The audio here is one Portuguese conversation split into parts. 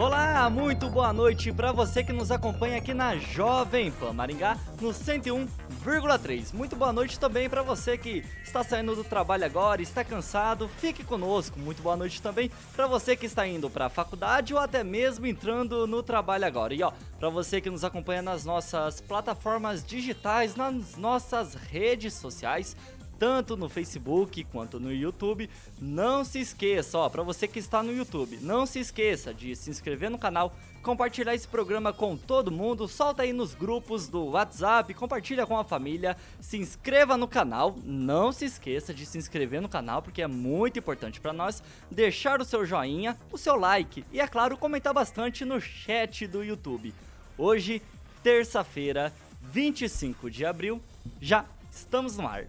Olá, muito boa noite para você que nos acompanha aqui na Jovem Pan Maringá no 101,3. Muito boa noite também para você que está saindo do trabalho agora, está cansado, fique conosco. Muito boa noite também para você que está indo para a faculdade ou até mesmo entrando no trabalho agora. E ó, para você que nos acompanha nas nossas plataformas digitais, nas nossas redes sociais, tanto no Facebook quanto no YouTube. Não se esqueça, ó, para você que está no YouTube, não se esqueça de se inscrever no canal, compartilhar esse programa com todo mundo, solta aí nos grupos do WhatsApp, compartilha com a família, se inscreva no canal, não se esqueça de se inscrever no canal porque é muito importante para nós, deixar o seu joinha, o seu like e é claro, comentar bastante no chat do YouTube. Hoje, terça-feira, 25 de abril, já estamos no ar.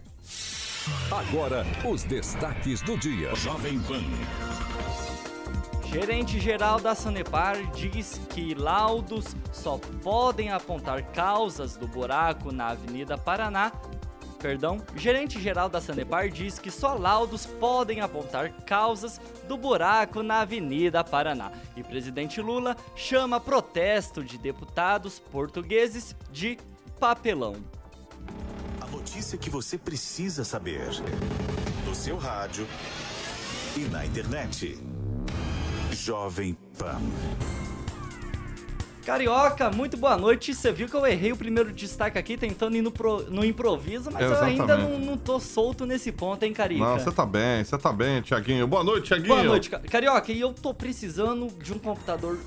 Agora, os destaques do dia. Jovem Pan. Gerente geral da Sanepar diz que laudos só podem apontar causas do buraco na Avenida Paraná. Perdão, gerente geral da Sanepar diz que só laudos podem apontar causas do buraco na Avenida Paraná. E presidente Lula chama protesto de deputados portugueses de papelão notícia que você precisa saber. No seu rádio e na internet. Jovem Pan. Carioca, muito boa noite. Você viu que eu errei o primeiro destaque aqui, tentando ir no, pro, no improviso, mas Exatamente. eu ainda não, não tô solto nesse ponto, hein, Carioca? Não, você tá bem, você tá bem, Tiaguinho. Boa noite, Tiaguinho. Boa noite, Carioca. E eu tô precisando de um computador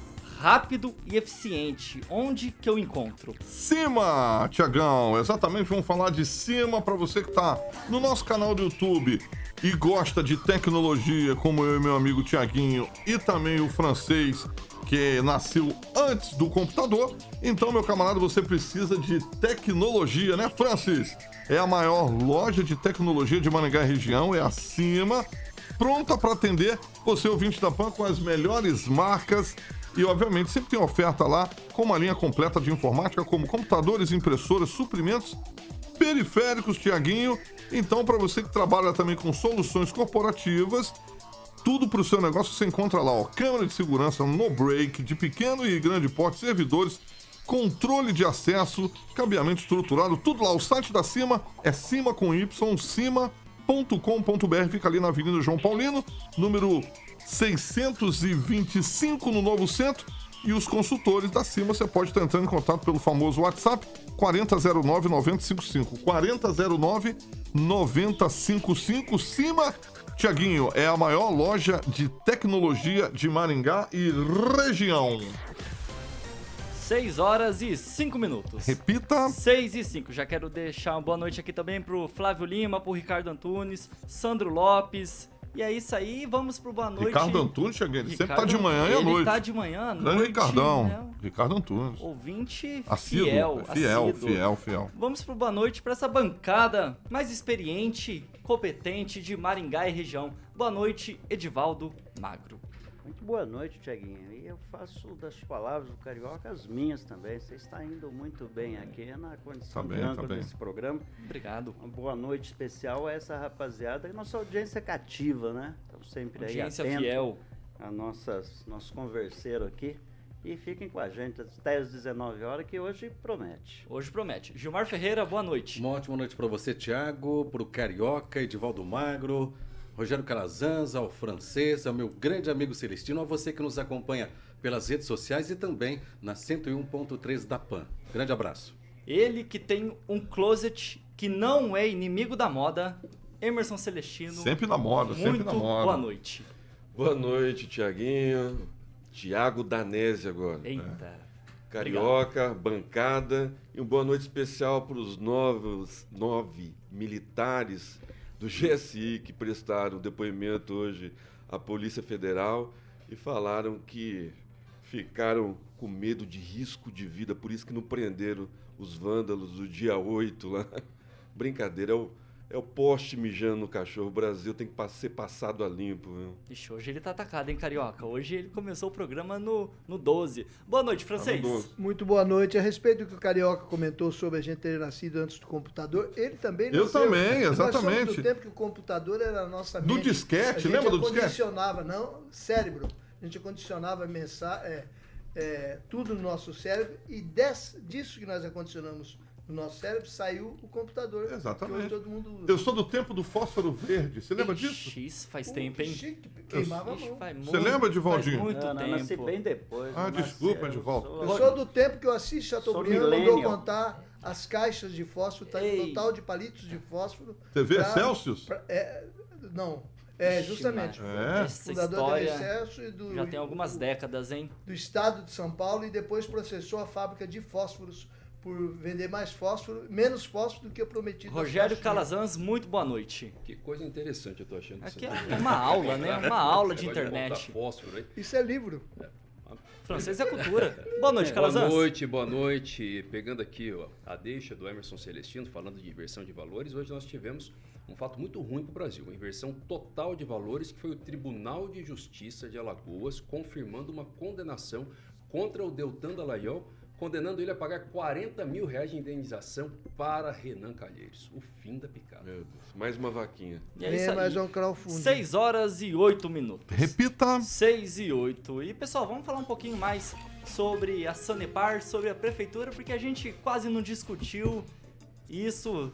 rápido e eficiente. Onde que eu encontro? Cima, Tiagão. Exatamente, vamos falar de cima para você que tá no nosso canal do YouTube e gosta de tecnologia, como eu e meu amigo Tiaguinho, e também o francês que nasceu antes do computador. Então, meu camarada, você precisa de tecnologia, né, Francis? É a maior loja de tecnologia de Maringá região, é acima, pronta para atender você ouvinte da PAN com as melhores marcas e, obviamente, sempre tem oferta lá com uma linha completa de informática, como computadores, impressoras, suprimentos, periféricos, Tiaguinho. Então, para você que trabalha também com soluções corporativas, tudo para o seu negócio você encontra lá, ó. Câmera de segurança no break, de pequeno e grande porte, servidores, controle de acesso, cabeamento estruturado, tudo lá. O site da Cima é cima com Y, cima.com.br, fica ali na Avenida João Paulino, número 625 no Novo Centro. E os consultores da CIMA, você pode estar entrando em contato pelo famoso WhatsApp 4009 9055. 4009 9055. CIMA, Tiaguinho, é a maior loja de tecnologia de Maringá e região. 6 horas e 5 minutos. Repita. 6 e 5. Já quero deixar uma boa noite aqui também pro Flávio Lima, pro Ricardo Antunes, Sandro Lopes, e é isso aí, vamos pro boa noite. Ricardo Antunes, chega, ele sempre tá de manhã e à noite. Ele tá de manhã, à noite. Ricardão. Né? Ricardo Antunes. Ouvinte assíduo, fiel. Fiel, assíduo. fiel, fiel. Vamos pro boa noite para essa bancada mais experiente, competente de Maringá e região. Boa noite, Edivaldo Magro. Muito boa noite, Tiaguinho. E eu faço das palavras do Carioca as minhas também. Você está indo muito bem aqui na condição tá bem, tá desse programa. Obrigado. Uma boa noite especial a essa rapaziada e nossa audiência cativa, né? Estamos sempre audiência aí atentos fiel. a nossas, nossos converseiros aqui. E fiquem com a gente até às 19 horas, que hoje promete. Hoje promete. Gilmar Ferreira, boa noite. Uma ótima noite para você, Tiago, para o Carioca, Edivaldo Magro, Rogério Calazans, ao francês, ao meu grande amigo Celestino, a você que nos acompanha pelas redes sociais e também na 101.3 da PAN. Grande abraço. Ele que tem um closet que não é inimigo da moda, Emerson Celestino. Sempre na moda, sempre na moda. Boa noite. Boa noite, Tiaguinho. Tiago Danese agora. Eita. Carioca, Obrigado. bancada e uma boa noite especial para os novos nove militares do GSI que prestaram depoimento hoje à Polícia Federal e falaram que ficaram com medo de risco de vida, por isso que não prenderam os vândalos do dia 8 lá. Brincadeira, é o é o poste mijando no cachorro. O Brasil tem que ser passado a limpo, viu? Ixi, hoje ele tá atacado, hein, Carioca? Hoje ele começou o programa no, no 12. Boa noite, francês. Tá Muito boa noite. A respeito do que o Carioca comentou sobre a gente ter nascido antes do computador, ele também nasceu. Eu também, exatamente. Nós do tempo que o computador era a nossa mente. Do disquete, lembra do disquete? condicionava, não, cérebro. A gente condicionava mensagem, é, é, tudo no nosso cérebro e des, disso que nós acondicionamos do nosso cérebro saiu o computador. Exatamente. todo mundo usa. Eu sou do tempo do fósforo verde. Você lembra disso? Isso faz tempo, hein? Chique, queimava a mão. Você lembra, Divaldinho? Faz muito não, tempo. nasci bem depois. Ah, desculpa, Edivaldo. Eu, eu sou do tempo que eu assisto Chateaubriand mandou contar as caixas de fósforo, tá, total de palitos de fósforo. TV pra, Celsius? Pra, é, não, é, justamente. É. fundador da e do. Já tem algumas décadas, hein? Do estado de São Paulo e depois processou a fábrica de fósforos por vender mais fósforo, menos fósforo do que o prometido. Rogério Calazans, muito boa noite. Que coisa interessante eu tô achando. Aqui é uma aula, né? Uma aula de internet. Fósforo? Isso é livro. É. Francês é cultura. Boa noite, Calazans. Boa noite, boa noite. Pegando aqui ó, a deixa do Emerson Celestino, falando de inversão de valores, hoje nós tivemos um fato muito ruim para o Brasil, uma inversão total de valores, que foi o Tribunal de Justiça de Alagoas confirmando uma condenação contra o Deltan Dallagnol condenando ele a pagar 40 mil reais de indenização para Renan Calheiros. O fim da picada. Meu Deus, mais uma vaquinha. E é, é mais um crowdfunding. 6 horas e 8 minutos. Repita. 6 e 8. E pessoal, vamos falar um pouquinho mais sobre a Sanepar, sobre a prefeitura, porque a gente quase não discutiu isso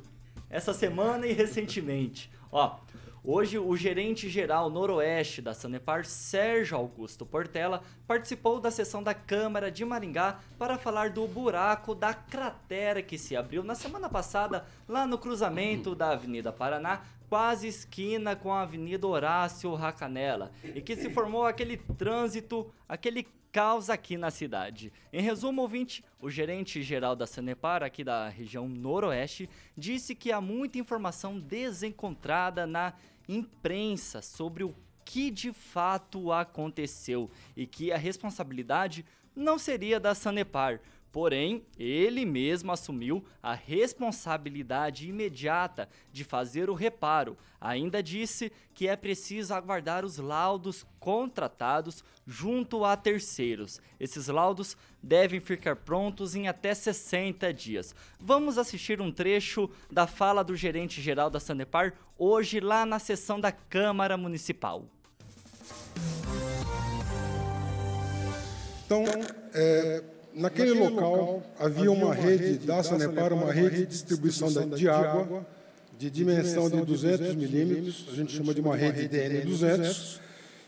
essa semana e recentemente. Ó, Hoje, o gerente-geral noroeste da Sanepar, Sérgio Augusto Portela, participou da sessão da Câmara de Maringá para falar do buraco da cratera que se abriu na semana passada lá no cruzamento da Avenida Paraná, quase esquina com a Avenida Horácio Racanela, e que se formou aquele trânsito, aquele caos aqui na cidade. Em resumo, ouvinte, o gerente-geral da Sanepar, aqui da região noroeste, disse que há muita informação desencontrada na imprensa sobre o que de fato aconteceu e que a responsabilidade não seria da Sanepar, Porém, ele mesmo assumiu a responsabilidade imediata de fazer o reparo. Ainda disse que é preciso aguardar os laudos contratados junto a terceiros. Esses laudos devem ficar prontos em até 60 dias. Vamos assistir um trecho da fala do gerente geral da Sanepar hoje lá na sessão da Câmara Municipal. Então, é naquele local havia uma rede da Sanepar, uma rede de distribuição de água de dimensão de 200 milímetros, a gente chama de uma rede DN200,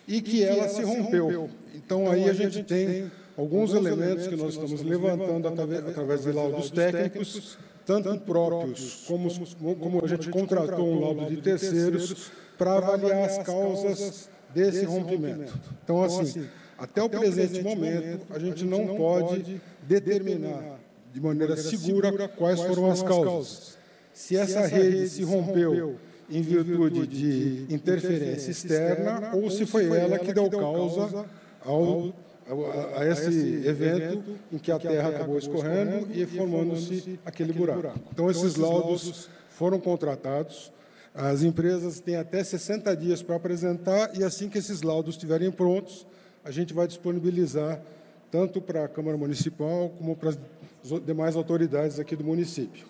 e que ela se rompeu. Então, aí a gente tem alguns elementos que nós estamos levantando através de laudos técnicos, tanto próprios como, como a gente contratou um laudo de terceiros para avaliar as causas desse rompimento. Então, assim, até o presente momento, a gente não pode determinar de maneira segura quais foram as causas. Se essa rede se rompeu em virtude de interferência externa ou se foi ela que deu causa ao, a, esse evento em que a terra acabou escorrendo e formando-se aquele buraco. Então, esses laudos foram contratados. As empresas têm até 60 dias para apresentar e assim que esses laudos estiverem prontos, a gente vai disponibilizar tanto para a Câmara Municipal como para as demais autoridades aqui do município.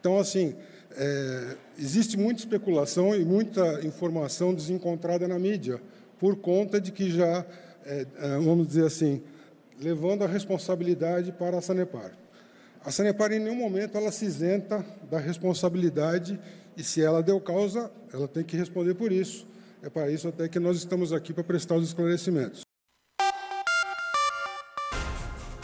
Então, assim, é, existe muita especulação e muita informação desencontrada na mídia, por conta de que já, é, é vamos dizer assim, levando a responsabilidade para a Sanepar. A Sanepar, em nenhum momento, ela se isenta da responsabilidade e, se ela deu causa, ela tem que responder por isso. É para isso até que nós estamos aqui para prestar os esclarecimentos.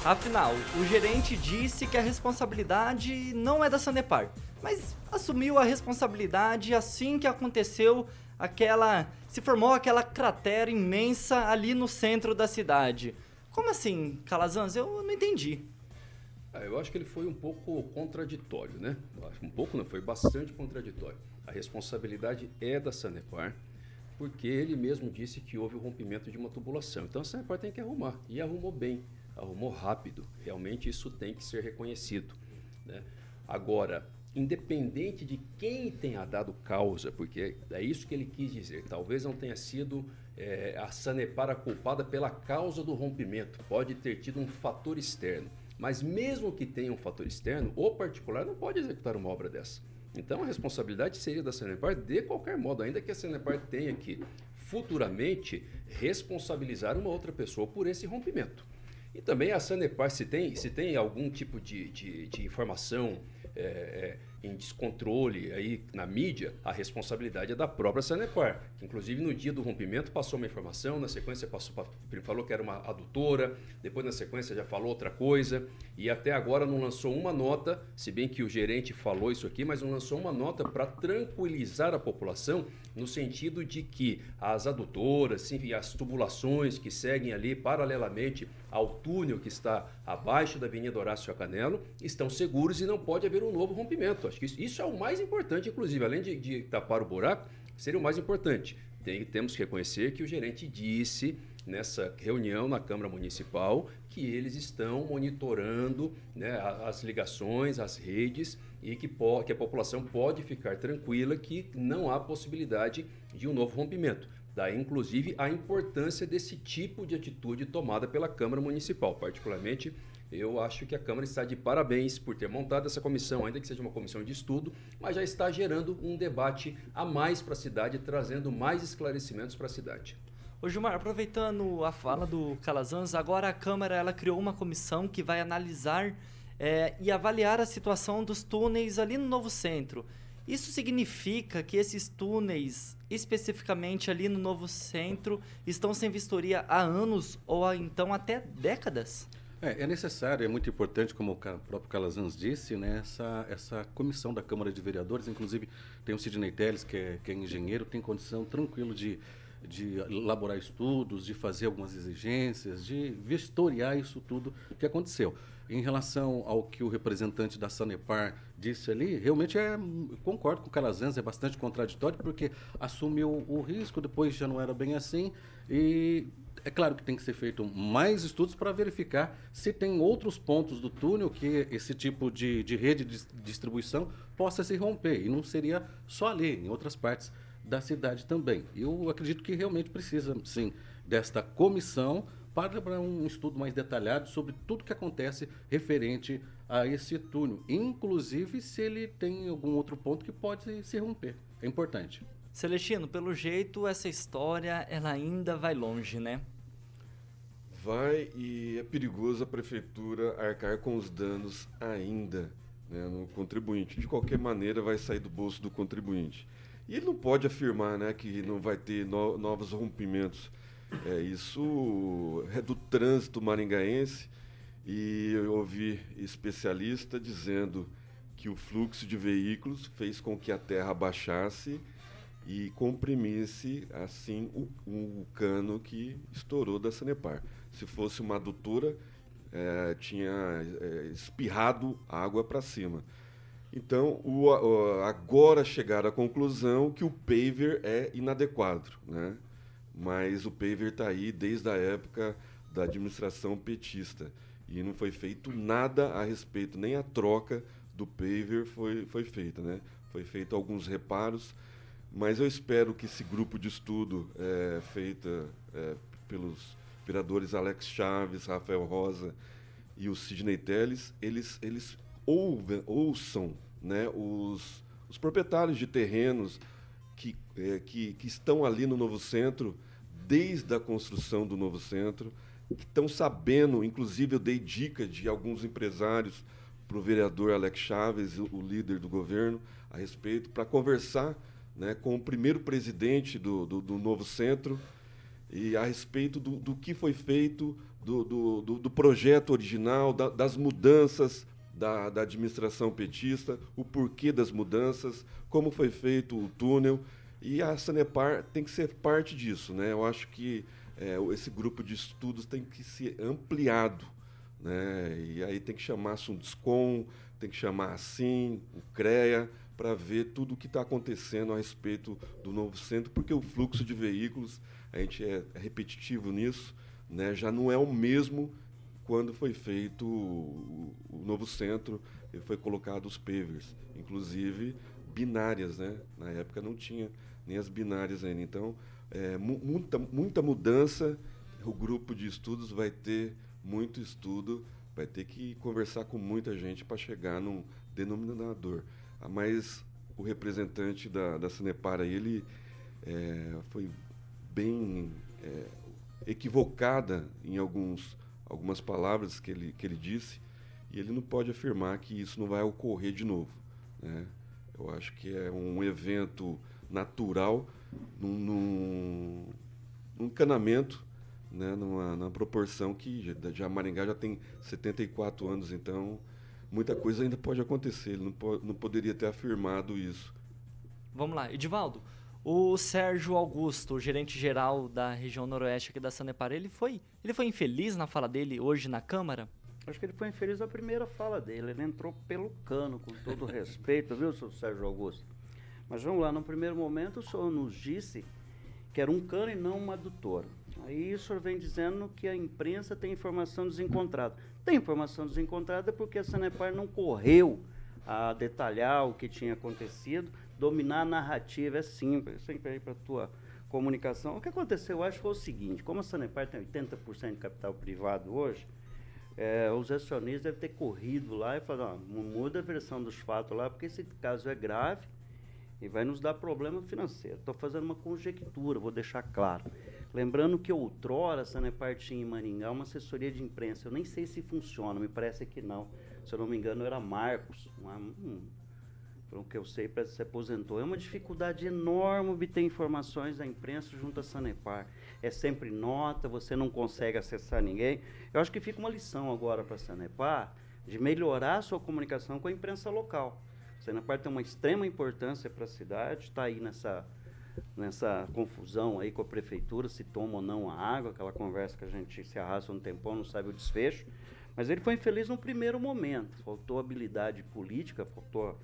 Afinal, o gerente disse que a responsabilidade não é da Sanepar, mas assumiu a responsabilidade assim que aconteceu aquela. se formou aquela cratera imensa ali no centro da cidade. Como assim, Calazans? Eu não entendi. Ah, eu acho que ele foi um pouco contraditório, né? Um pouco não, foi bastante contraditório. A responsabilidade é da Sanepar, porque ele mesmo disse que houve o rompimento de uma tubulação. Então a Sanepar tem que arrumar, e arrumou bem arrumou rápido. Realmente isso tem que ser reconhecido. Né? Agora, independente de quem tenha dado causa, porque é isso que ele quis dizer, talvez não tenha sido é, a Sanepar a culpada pela causa do rompimento, pode ter tido um fator externo. Mas mesmo que tenha um fator externo, o particular não pode executar uma obra dessa. Então a responsabilidade seria da Sanepar de qualquer modo, ainda que a Sanepar tenha que futuramente responsabilizar uma outra pessoa por esse rompimento. E também a Sanepar, se tem, se tem algum tipo de, de, de informação é, é, em descontrole aí na mídia, a responsabilidade é da própria Sanepar. Inclusive, no dia do rompimento, passou uma informação, na sequência passou, falou que era uma adutora, depois na sequência já falou outra coisa, e até agora não lançou uma nota, se bem que o gerente falou isso aqui, mas não lançou uma nota para tranquilizar a população, no sentido de que as adutoras, enfim, as tubulações que seguem ali paralelamente ao túnel que está abaixo da Avenida Horácio Canelo estão seguros e não pode haver um novo rompimento. Acho que isso, isso é o mais importante, inclusive, além de, de tapar o buraco, seria o mais importante. Tem, temos que reconhecer que o gerente disse nessa reunião na Câmara Municipal que eles estão monitorando né, as ligações, as redes e que, que a população pode ficar tranquila que não há possibilidade de um novo rompimento. Daí, inclusive, a importância desse tipo de atitude tomada pela Câmara Municipal, particularmente eu acho que a Câmara está de parabéns por ter montado essa comissão, ainda que seja uma comissão de estudo, mas já está gerando um debate a mais para a cidade, trazendo mais esclarecimentos para a cidade. Ô Gilmar, aproveitando a fala do Calazans, agora a Câmara ela criou uma comissão que vai analisar é, e avaliar a situação dos túneis ali no novo centro. Isso significa que esses túneis, especificamente ali no novo centro, estão sem vistoria há anos ou então até décadas? É, é, necessário, é muito importante, como o próprio Calazans disse, né, essa, essa comissão da Câmara de Vereadores, inclusive tem o Sidney Teles, que é, que é engenheiro, tem condição tranquilo de, de elaborar estudos, de fazer algumas exigências, de vistoriar isso tudo que aconteceu. Em relação ao que o representante da Sanepar disse ali, realmente é, concordo com o Calazans, é bastante contraditório, porque assumiu o risco, depois já não era bem assim, e é claro que tem que ser feito mais estudos para verificar se tem outros pontos do túnel que esse tipo de, de rede de distribuição possa se romper. E não seria só ali, em outras partes da cidade também. Eu acredito que realmente precisa, sim, desta comissão para um estudo mais detalhado sobre tudo que acontece referente a esse túnel, inclusive se ele tem algum outro ponto que pode se romper. É importante. Celestino, pelo jeito essa história ela ainda vai longe, né? Vai e é perigoso a prefeitura arcar com os danos ainda né, no contribuinte. De qualquer maneira, vai sair do bolso do contribuinte. E ele não pode afirmar né, que não vai ter no, novos rompimentos. É, isso é do trânsito maringaense e eu ouvi especialista dizendo que o fluxo de veículos fez com que a terra baixasse e comprimisse assim o, o cano que estourou da Sanepar. Se fosse uma adutora, é, tinha é, espirrado água para cima. Então, o, o, agora chegaram à conclusão que o paver é inadequado, né? Mas o paver está aí desde a época da administração petista e não foi feito nada a respeito, nem a troca do paver foi, foi feita, né? Foi feito alguns reparos, mas eu espero que esse grupo de estudo é, feita é, pelos vereadores Alex Chaves, Rafael Rosa e o Sidney Teles, eles, eles ouvem, ouçam né, os, os proprietários de terrenos que, é, que, que estão ali no novo centro, desde a construção do novo centro, que estão sabendo, inclusive eu dei dica de alguns empresários para o vereador Alex Chaves, o, líder do governo, a respeito, para conversar né, com o primeiro presidente do, do, do, novo centro e a respeito do, do que foi feito, do, do, do projeto original, da, das mudanças da, da, administração petista, o porquê das mudanças, como foi feito o túnel. E a Sanepar tem que ser parte disso. Né? Eu acho que é, esse grupo de estudos tem que ser ampliado. Né? E aí tem que chamar a Sundescom, tem que chamar assim, o CREA, para ver tudo o que está acontecendo a respeito do novo centro, porque o fluxo de veículos, a gente é, é repetitivo nisso, né? já não é o mesmo quando foi feito o, o novo centro e foi colocado os pavers, inclusive binárias, né? Na época não tinha nem as binárias ainda. Então, é, muita, muita mudança. O grupo de estudos vai ter muito estudo, vai ter que conversar com muita gente para chegar num denominador. Ah, mas o representante da, da Sanepar ele é, foi bem é, equivocada em alguns algumas palavras que ele, que ele disse, e ele não pode afirmar que isso não vai ocorrer de novo. Né? Eu acho que é um evento natural, num, num, encanamento, né? numa, numa proporção que já, Maringá já tem 74 anos, então muita coisa ainda pode acontecer. Ele não, não poderia ter afirmado isso. Vamos lá, Edivaldo. O Sérgio Augusto, gerente geral da região noroeste aqui da Sanepar, ele foi, ele foi infeliz na fala dele hoje na Câmara? Acho que ele foi infeliz na primeira fala dele. Ele entrou pelo cano, com todo respeito, viu, seu Sérgio Augusto? Mas vamos lá, no primeiro momento o senhor nos disse que era um cano e não uma adutora. Aí o senhor vem dizendo que a imprensa tem informação desencontrada. Tem informação desencontrada porque a Sanepar não correu a detalhar o que tinha acontecido, dominar a narrativa é simples, sempre aí para a tua comunicação. O que aconteceu, eu acho, foi o seguinte, como a Sanepar tem 80% de capital privado hoje, é, os acionistas devem ter corrido lá e falado, muda a versão dos fatos lá, porque esse caso é grave e vai nos dar problema financeiro. Estou fazendo uma conjectura, vou deixar claro. Lembrando que outrora a Sanepar tinha em Maringá uma assessoria de imprensa. Eu nem sei se funciona, me parece que não. Se eu não me engano, era Marcos, uma, um, pelo que eu sei, se aposentou. É uma dificuldade enorme obter informações da imprensa junto à Sanepar. É sempre nota, você não consegue acessar ninguém. Eu acho que fica uma lição agora para a Sanepar de melhorar a sua comunicação com a imprensa local. A Sanepar tem uma extrema importância para a cidade, está aí nessa, nessa confusão aí com a prefeitura, se toma ou não a água, aquela conversa que a gente se arrasta um tempão, não sabe o desfecho. Mas ele foi infeliz no primeiro momento. Faltou habilidade política, faltou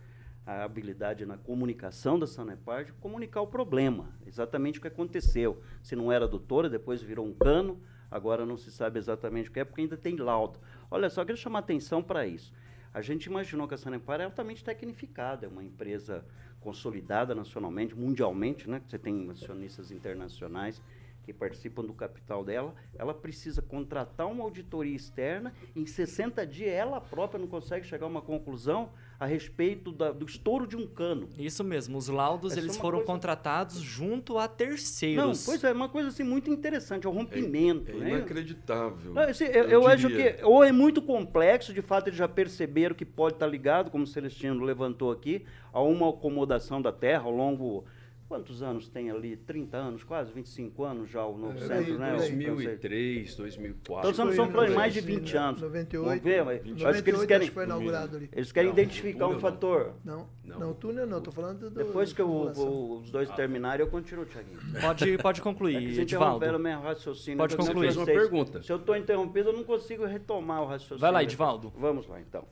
a habilidade na comunicação da Sanepar de comunicar o problema, exatamente o que aconteceu. Se não era doutora, depois virou um cano, agora não se sabe exatamente o que é, porque ainda tem laudo. Olha só, quero chamar atenção para isso. A gente imaginou que a Sanepar é altamente tecnificada, é uma empresa consolidada nacionalmente, mundialmente, né? Você tem acionistas internacionais que participam do capital dela, ela precisa contratar uma auditoria externa, em 60 dias ela própria não consegue chegar a uma conclusão, a respeito da, do estouro de um cano. Isso mesmo, os laudos Essa eles é foram coisa... contratados junto a terceiros. Não, pois é, uma coisa assim muito interessante, é o rompimento. É, é né? inacreditável. Não, assim, eu, eu acho que ou é muito complexo, de fato eles já perceberam que pode estar ligado, como o Celestino levantou aqui, a uma acomodação da Terra ao longo Quantos anos tem ali? 30 anos, quase 25 anos já o novo é, centro, né? 2003, 2004. Então são planos mais de 20 anos. 98. Vamos ver, mas 28, acho que eles querem, foi inaugurado ali. Eles querem não, identificar um fator. Não, não, não, o túnel não, estou falando do. Depois que eu, os dois ah. terminarem, eu continuo, Tiaguinho. Pode, pode concluir, é Edivaldo. meu raciocínio. Pode concluir. Fez uma pergunta. Se eu estou interrompido, eu não consigo retomar o raciocínio. Vai lá, Edivaldo. Vamos lá, então.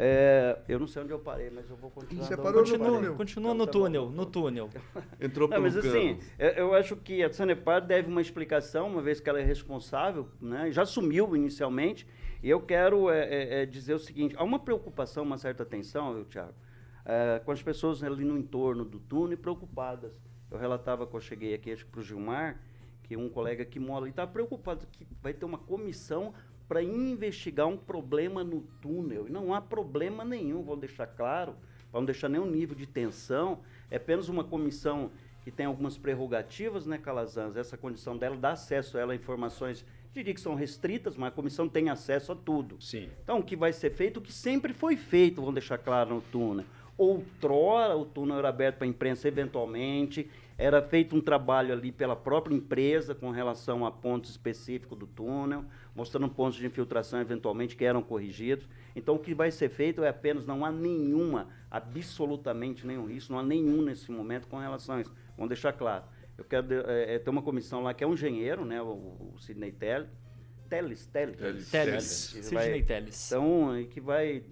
É, eu não sei onde eu parei, mas eu vou continuar. Você parou no túnel. Continua no túnel, no túnel. Entrou não, mas assim, eu acho que a Sanepar deve uma explicação, uma vez que ela é responsável, né? já assumiu inicialmente, e eu quero é, é, é, dizer o seguinte, há uma preocupação, uma certa atenção, eu, É, com as pessoas ali no entorno do túnel preocupadas. Eu relatava quando eu cheguei aqui para o Gilmar, que um colega que mora ali estava preocupado que vai ter uma comissão para investigar um problema no túnel. E não há problema nenhum, vou deixar claro, para não deixar nenhum nível de tensão. É apenas uma comissão que tem algumas prerrogativas, né, Calazans? Essa condição dela dá acesso a ela a informações, diria que são restritas, mas a comissão tem acesso a tudo. Sim. Então, o que vai ser feito, o que sempre foi feito, vamos deixar claro no túnel. Outrora, o túnel era aberto para a imprensa eventualmente, Era feito um trabalho ali pela própria empresa com relação a pontos específicos do túnel, mostrando pontos de infiltração eventualmente que eram corrigidos. Então, o que vai ser feito é apenas, não há nenhuma, absolutamente nenhum risco, não há nenhum nesse momento com relação a isso. Vamos deixar claro. Eu quero é, ter uma comissão lá que é um engenheiro, né, o, o Sidney Teles, Teles, Teles. Teles. Teles. Sidney Teles. Então, que vai...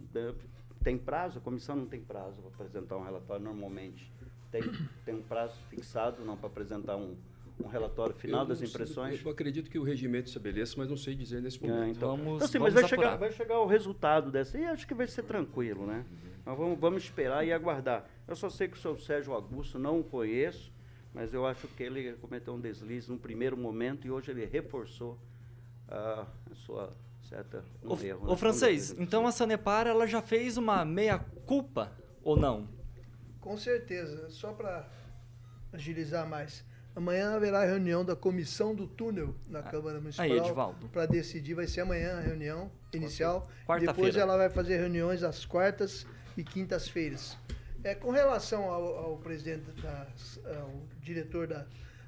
É, tem prazo? A comissão não tem prazo para apresentar um relatório normalmente tem, tem um prazo fixado não para apresentar um, um relatório final eu das impressões? eu acredito que o regimento estabeleça, mas não sei dizer nesse momento. É, então, vamos, então, sim, vamos mas vai chegar, vai chegar o resultado dessa e acho que vai ser tranquilo, né? Mas vamos, vamos esperar e aguardar. Eu só sei que o senhor Sérgio Augusto não o conheço, mas eu acho que ele cometeu um deslize no primeiro momento e hoje ele reforçou a sua certa um o, erro. Ô, né? francês, então a Sanepar ela já fez uma meia culpa ou não? Com certeza. Só para agilizar mais. Amanhã haverá reunião da comissão do túnel na ah, Câmara Municipal para decidir. Vai ser amanhã a reunião inicial. Okay. Depois ela vai fazer reuniões às quartas e quintas-feiras. É, com relação ao, ao presidente, da, ao diretor da,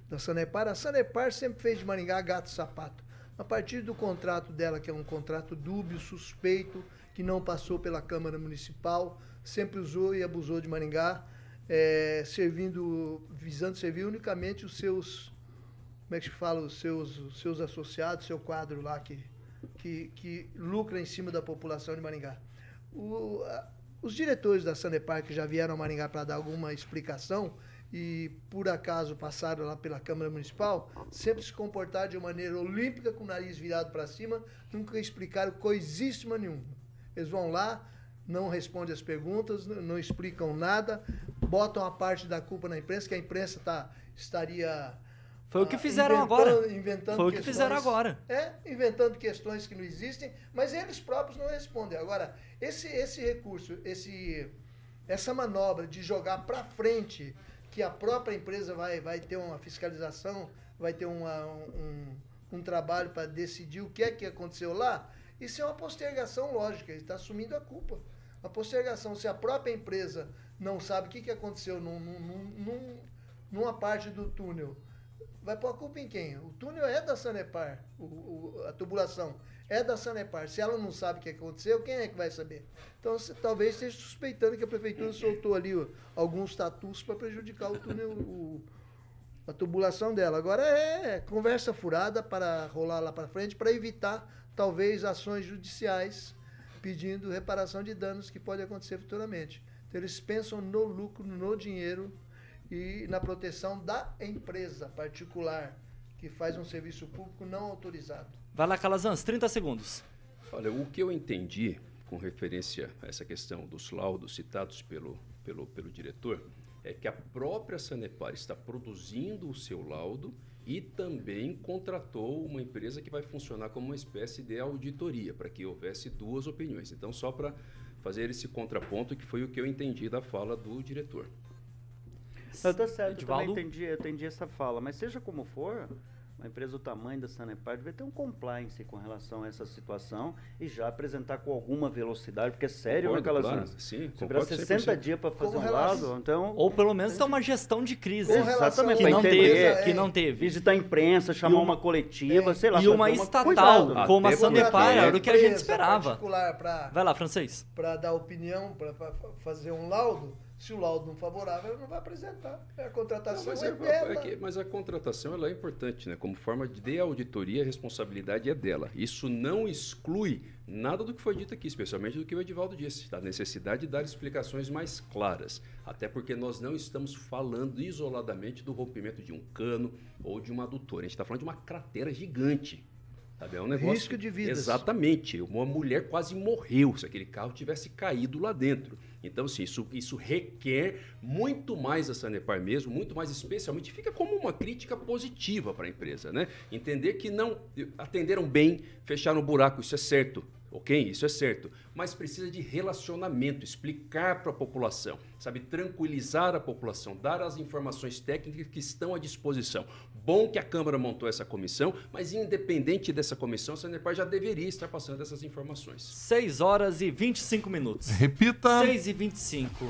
da Sanepar, a Sanepar sempre fez de Maringá gato sapato. A partir do contrato dela, que é um contrato dúbio, suspeito, que não passou pela Câmara Municipal, sempre usou e abusou de Maringá, é, servindo, visando servir unicamente os seus, como é que se fala, os seus, os seus associados, seu quadro lá que, que, que lucra em cima da população de Maringá. O, a, os diretores da Sanepar que já vieram a Maringá para dar alguma explicação e por acaso passaram lá pela Câmara Municipal, sempre se comportaram de maneira olímpica, com o nariz virado para cima, nunca explicaram coisíssima nenhuma. Eles vão lá, não respondem as perguntas, não explicam nada, botam a parte da culpa na imprensa, que a imprensa tá, estaria. Foi o que ah, fizeram agora. Inventando Foi o que fizeram agora. É, inventando questões que não existem, mas eles próprios não respondem. Agora, esse, esse recurso, esse, essa manobra de jogar para frente, que a própria empresa vai, vai ter uma fiscalização, vai ter uma, um, um trabalho para decidir o que é que aconteceu lá, isso é uma postergação lógica, ele está assumindo a culpa. A postergação, se a própria empresa não sabe o que, que aconteceu num, num, num, numa parte do túnel, vai pôr a culpa em quem? O túnel é da Sanepar, o, o, a tubulação é da Sanepar. Se ela não sabe o que aconteceu, quem é que vai saber? Então, você, talvez esteja suspeitando que a prefeitura soltou ali ó, alguns tatus para prejudicar o túnel, o, a tubulação dela. Agora é conversa furada para rolar lá para frente, para evitar talvez ações judiciais pedindo reparação de danos que pode acontecer futuramente. Então, eles pensam no lucro, no dinheiro e na proteção da empresa particular que faz um serviço público não autorizado. Vai lá, Calazans, 30 segundos. Olha, o que eu entendi com referência a essa questão dos laudos citados pelo, pelo, pelo diretor é que a própria Sanepar está produzindo o seu laudo e também contratou uma empresa que vai funcionar como uma espécie de auditoria, para que houvesse duas opiniões. Então, só para fazer esse contraponto, que foi o que eu entendi da fala do diretor. Não, tá certo, eu também entendi, eu entendi essa fala, mas seja como for, uma empresa do tamanho da Sanepar deve ter um compliance com relação a essa situação e já apresentar com alguma velocidade, porque é sério, né, concordo, né, Calazans? Claro, sim, Você tiver 60 dias para fazer um lado, então... Ou pelo menos ter uma gestão de crise. Exatamente, que não, teve, é, que não teve. Visitar a imprensa, chamar uma, uma, coletiva, é, sei lá. E uma estatal, cuidado, como a Sanepar, era o que a gente esperava. Pra, Vai lá, francês. Para dar opinião, para fazer um laudo, se o laudo não favorável, ela não vai apresentar. É a contratação não, mas, é, é, é que, mas a contratação ela é importante, né? Como forma de auditoria, a responsabilidade é dela. Isso não exclui nada do que foi dito aqui, especialmente do que o Edivaldo disse, da necessidade de dar explicações mais claras. Até porque nós não estamos falando isoladamente do rompimento de um cano ou de uma adutora. A gente está falando de uma cratera gigante. Sabe? É um negócio. Risco de vida. Exatamente. Uma mulher quase morreu se aquele carro tivesse caído lá dentro. Então, assim, isso, isso requer muito mais a Sanepar mesmo, muito mais especialmente, fica como uma crítica positiva para a empresa, né? Entender que não atenderam bem, fecharam o buraco, isso é certo. Ok? Isso é certo. Mas precisa de relacionamento, explicar para a população, sabe? Tranquilizar a população, dar as informações técnicas que estão à disposição. Bom que a Câmara montou essa comissão, mas independente dessa comissão, a Sanepar já deveria estar passando essas informações. 6 horas e 25 minutos. Repita. 6 e 25.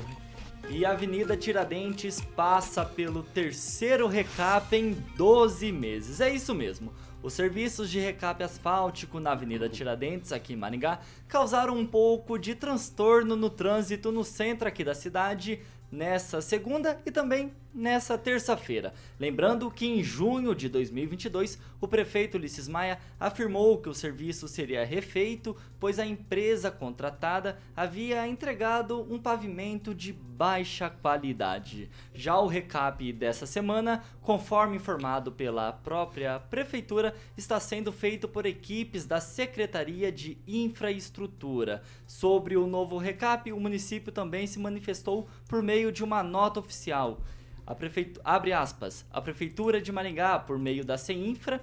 E a Avenida Tiradentes passa pelo terceiro recap em 12 meses. É isso mesmo. Os serviços de recap asfáltico na Avenida Tiradentes, aqui em Maringá, causaram um pouco de transtorno no trânsito no centro aqui da cidade, nessa segunda e também nessa terça-feira. Lembrando que em junho de 2022, o prefeito Ulisses Maia afirmou que o serviço seria refeito, pois a empresa contratada havia entregado um pavimento de baixa qualidade. Já o recap dessa semana, conforme informado pela própria prefeitura, está sendo feito por equipes da Secretaria de Infraestrutura. Sobre o novo recap, o município também se manifestou por meio de uma nota oficial. A prefeitura, abre aspas, a prefeitura de Maringá, por meio da CEINFRA,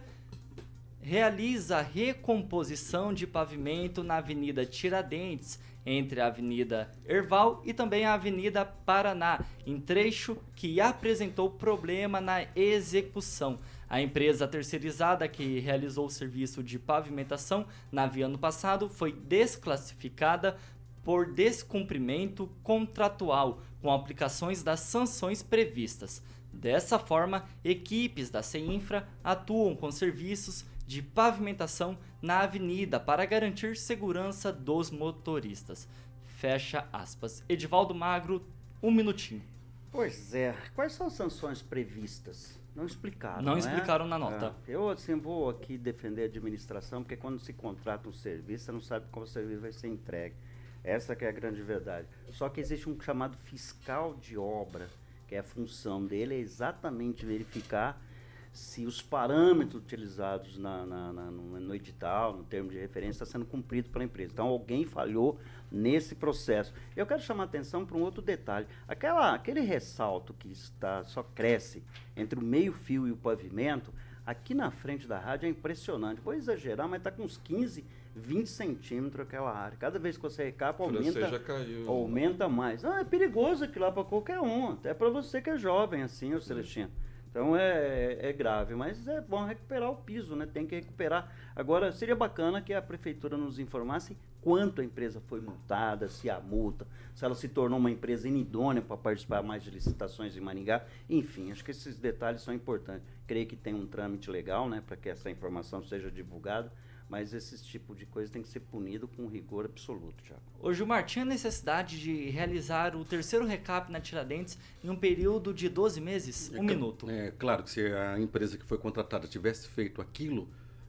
realiza recomposição de pavimento na Avenida Tiradentes, entre a Avenida Erval e também a Avenida Paraná, em trecho que apresentou problema na execução. A empresa terceirizada que realizou o serviço de pavimentação na via ano passado foi desclassificada por descumprimento contratual, com aplicações das sanções previstas. Dessa forma, equipes da CEINFRA atuam com serviços de pavimentação na avenida para garantir segurança dos motoristas. Fecha aspas. Edivaldo Magro, um minutinho. Pois é. Quais são as sanções previstas? Não explicaram. Não, não é? explicaram na nota. É. Eu assim vou aqui defender a administração, porque quando se contrata um serviço, você não sabe como o serviço vai ser entregue. Essa que é a grande verdade. Só que existe um chamado fiscal de obra, que é a função dele é exatamente verificar se os parâmetros utilizados na, na, na, no, edital, no termo de referência, está sendo cumprido pela empresa. Então, alguém falhou nesse processo. Eu quero chamar a atenção para um outro detalhe. Aquela, aquele ressalto que está só cresce entre o meio-fio e o pavimento, aqui na frente da rádio é impressionante. Vou exagerar, mas está com uns 15 20 centímetros aquela área. Cada vez que você recapa, aumenta, aumenta mais. Ah, é perigoso aquilo lá para qualquer um, até para você que é jovem, assim, o Celestino. Então é, é, grave, mas é bom recuperar o piso, né? Tem que recuperar. Agora, seria bacana que a prefeitura nos informasse quanto a empresa foi multada, se há multa, se ela se tornou uma empresa inidônea para participar mais de licitações em Maringá. Enfim, acho que esses detalhes são importantes. Creio que tem um trâmite legal, né, para que essa informação seja divulgada mas esse tipo de coisa tem que ser punido com rigor absoluto, Tiago. Ô Gilmar, tinha necessidade de realizar o terceiro recap na Tiradentes em um período de 12 meses? Um é, minuto. É claro que se a empresa que foi contratada tivesse feito aquilo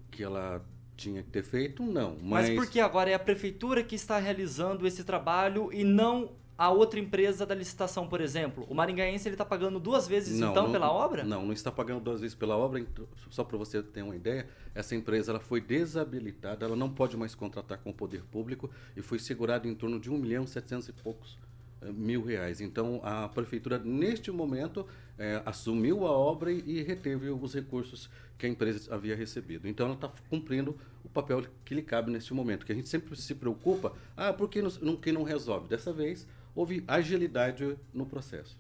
que ela tinha que ter feito, não. Mas, mas por que agora é a prefeitura que está realizando esse trabalho e não a outra empresa da licitação, por exemplo? O maringaense ele está pagando duas vezes não, então não, pela obra? Não, não está pagando duas vezes pela obra. Então, só para você ter uma ideia, essa empresa ela foi desabilitada, ela não pode mais contratar com o poder público e foi segurada em torno de um milhão e setecentos e poucos eh, mil reais. Então a prefeitura neste momento é, assumiu a obra e, e, reteve os recursos que a empresa havia recebido. Então ela está cumprindo o papel que lhe cabe neste momento. Que a gente sempre se preocupa, ah, por que não, que não resolve? Dessa vez houve agilidade no processo.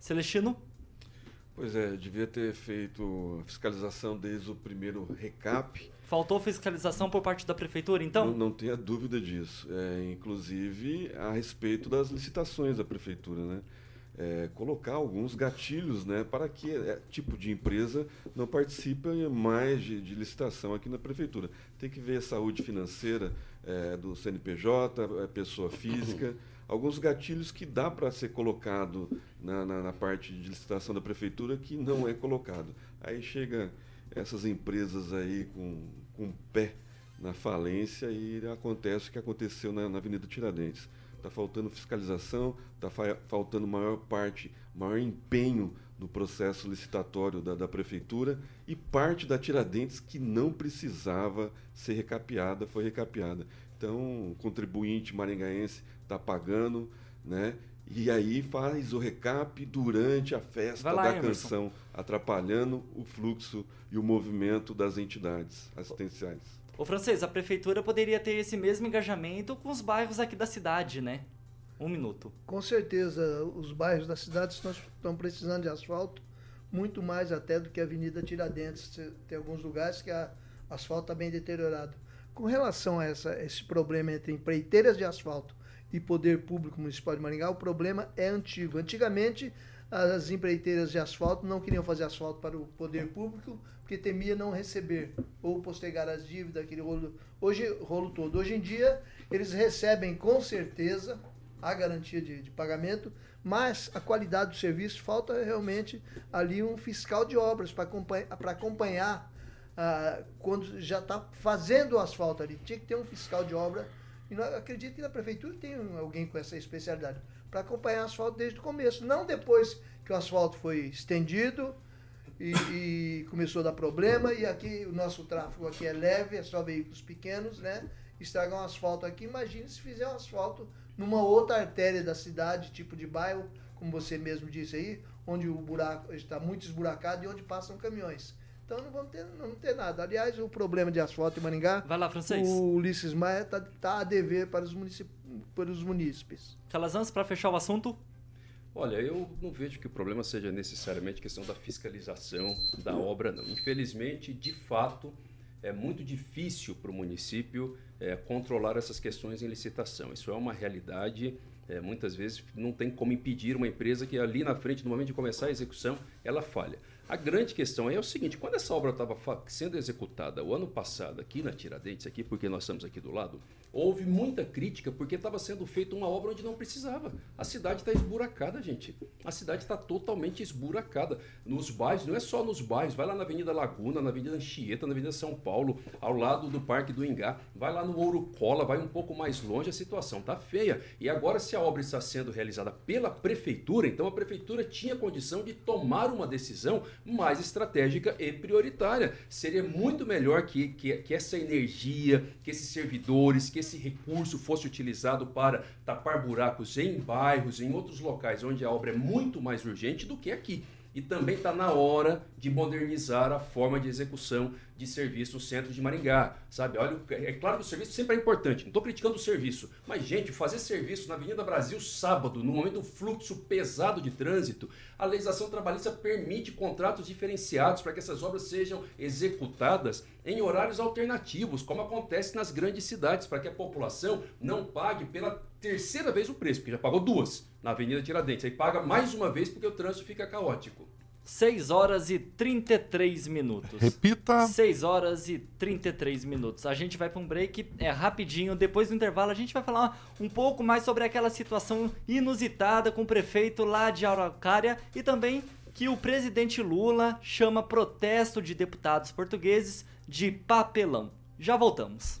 Celestino? Pois é, devia ter feito a fiscalização desde o primeiro recap. Faltou fiscalização por parte da prefeitura, então? Não, não tenha dúvida disso. É, inclusive a respeito das licitações da prefeitura, né? É, colocar alguns gatilhos né, para que é, tipo de empresa não participe mais de, de, licitação aqui na prefeitura. Tem que ver a saúde financeira é, do CNPJ, é, pessoa física alguns gatilhos que dá para ser colocado na, na, na, parte de licitação da prefeitura que não é colocado. Aí chega essas empresas aí com, com pé na falência e acontece o que aconteceu na, na Avenida Tiradentes. Está faltando fiscalização, está fa faltando maior parte, maior empenho no processo licitatório da, da, prefeitura e parte da Tiradentes que não precisava ser recapeada foi recapeada. Então, o contribuinte maringaense está pagando, né? E aí faz o recap durante a festa lá, da Emerson. canção, atrapalhando o fluxo e o movimento das entidades assistenciais. O francês, a prefeitura poderia ter esse mesmo engajamento com os bairros aqui da cidade, né? Um minuto. Com certeza, os bairros da cidade estão precisando de asfalto, muito mais até do que a Avenida Tiradentes. Tem alguns lugares que a asfalto está bem deteriorado. Com relação a essa, esse problema entre empreiteiras de asfalto e Poder Público Municipal de Maringá, o problema é antigo. Antigamente, as empreiteiras de asfalto não queriam fazer asfalto para o poder público porque temia não receber ou postergar as dívidas, aquele rolo, hoje rolo todo. Hoje em dia eles recebem com certeza a garantia de, de pagamento, mas a qualidade do serviço falta realmente ali um fiscal de obras para acompanhar, acompanhar ah, quando já está fazendo o asfalto ali. Tinha que ter um fiscal de obra e não, acredito que na prefeitura tem alguém com essa especialidade para acompanhar o asfalto desde o começo, não depois que o asfalto foi estendido e, e, começou a dar problema. E aqui o nosso tráfego aqui é leve, é só veículos pequenos, né? Estragam um asfalto aqui. Imagine se fizer um asfalto numa outra artéria da cidade, tipo de bairro, como você mesmo disse aí, onde o buraco está muito esburacado e onde passam caminhões. Então não vamos ter, não ter nada. Aliás, o problema de asfalto em Maringá. Vai lá, francês. O Ulisses Maia está tá a dever para os, municípios, para os munícipes. Calazans, para fechar o assunto. Olha, eu não vejo que o problema seja necessariamente questão da fiscalização da obra, não. Infelizmente, de fato, é muito difícil para o município é, controlar essas questões em licitação. Isso é uma realidade. É, muitas vezes não tem como impedir uma empresa que ali na frente, no momento de começar a execução, ela falha. A grande questão é o seguinte: quando essa obra estava sendo executada o ano passado aqui na Tiradentes, aqui porque nós estamos aqui do lado, houve muita crítica porque estava sendo feita uma obra onde não precisava. A cidade está esburacada, gente. A cidade está totalmente esburacada. Nos bairros, não é só nos bairros, vai lá na Avenida Laguna, na Avenida Anchieta, na Avenida São Paulo, ao lado do Parque do Ingá, vai lá no Ouro Cola, vai um pouco mais longe, a situação está feia. E agora, se a obra está sendo realizada pela prefeitura, então a prefeitura tinha condição de tomar uma decisão mais estratégica e prioritária. Seria muito melhor que, que, que essa energia, que esses servidores, que esse recurso fosse utilizado para tapar buracos em bairros, em outros locais onde a obra é muito mais urgente do que aqui. E também está na hora de modernizar a forma de execução de serviço no centro de Maringá, sabe? Olha, é claro que o serviço sempre é importante, não estou criticando o serviço, mas, gente, fazer serviço na Avenida Brasil sábado, no momento do fluxo pesado de trânsito, a legislação trabalhista permite contratos diferenciados para que essas obras sejam executadas em horários alternativos, como acontece nas grandes cidades, para que a população não pague pela terceira vez o preço, porque já pagou duas na Avenida Tiradentes, aí paga mais uma vez porque o trânsito fica caótico. 6 horas e 33 minutos. Repita. 6 horas e 33 minutos. A gente vai para um break, é rapidinho. Depois do intervalo, a gente vai falar um pouco mais sobre aquela situação inusitada com o prefeito lá de Araucária e também que o presidente Lula chama protesto de deputados portugueses de papelão. Já voltamos.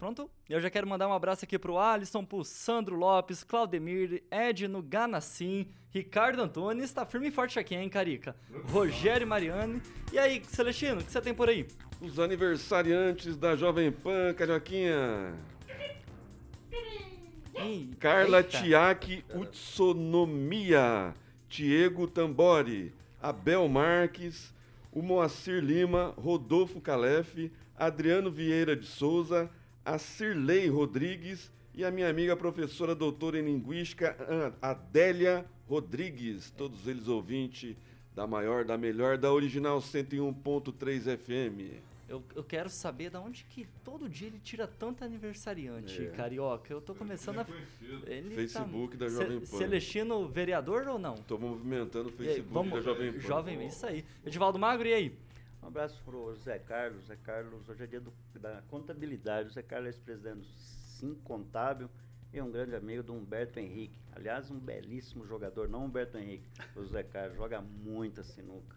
Pronto? Eu já quero mandar um abraço aqui pro Alisson, pro Sandro Lopes, Claudemir, Edno Ganassim, Ricardo Antunes, tá firme e forte aqui, hein, Carica? Rogério Mariani. E aí, Celestino, o que você tem por aí? Os aniversariantes da Jovem Pan, Carioquinha. Ih, Carla Tiaki Utsonomia, Diego Tambori, Abel Marques, o Moacir Lima, Rodolfo Calef, Adriano Vieira de Souza, a Cirlei Rodrigues e a minha amiga professora doutora em Linguística, Adélia Rodrigues, todos eles ouvintes da maior, da melhor, da original 101.3 FM. Eu, eu quero saber da onde que todo dia ele tira tanto aniversariante, é. carioca. Eu tô começando a. Ele Facebook tá... da Jovem Pan. Celestino vereador ou não? Tô movimentando o Facebook aí, vamos... da Jovem Pan. Jovem, isso aí. Edivaldo Magro, e aí? Um abraço para o Zé Carlos. Zé Carlos, hoje é dia do, da contabilidade. O Zé Carlos é ex-presidente do Sim Contábil e um grande amigo do Humberto Henrique. Aliás, um belíssimo jogador, não Humberto Henrique. O Zé Carlos joga muita sinuca.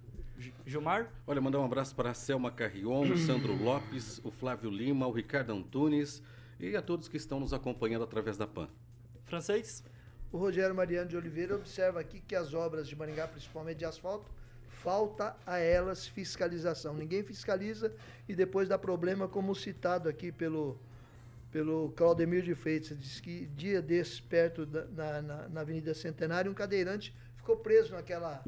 Gilmar? Olha, mandar um abraço para a Selma Carrion, o Sandro Lopes, o Flávio Lima, o Ricardo Antunes e a todos que estão nos acompanhando através da PAN. Francês? O Rogério Mariano de Oliveira observa aqui que as obras de Maringá, principalmente de asfalto, falta a elas fiscalização. Ninguém fiscaliza e depois dá problema, como citado aqui pelo, pelo Claudemir de Freitas. Diz que dia desses, perto da, na, na, na, Avenida Centenário, um cadeirante ficou preso naquela,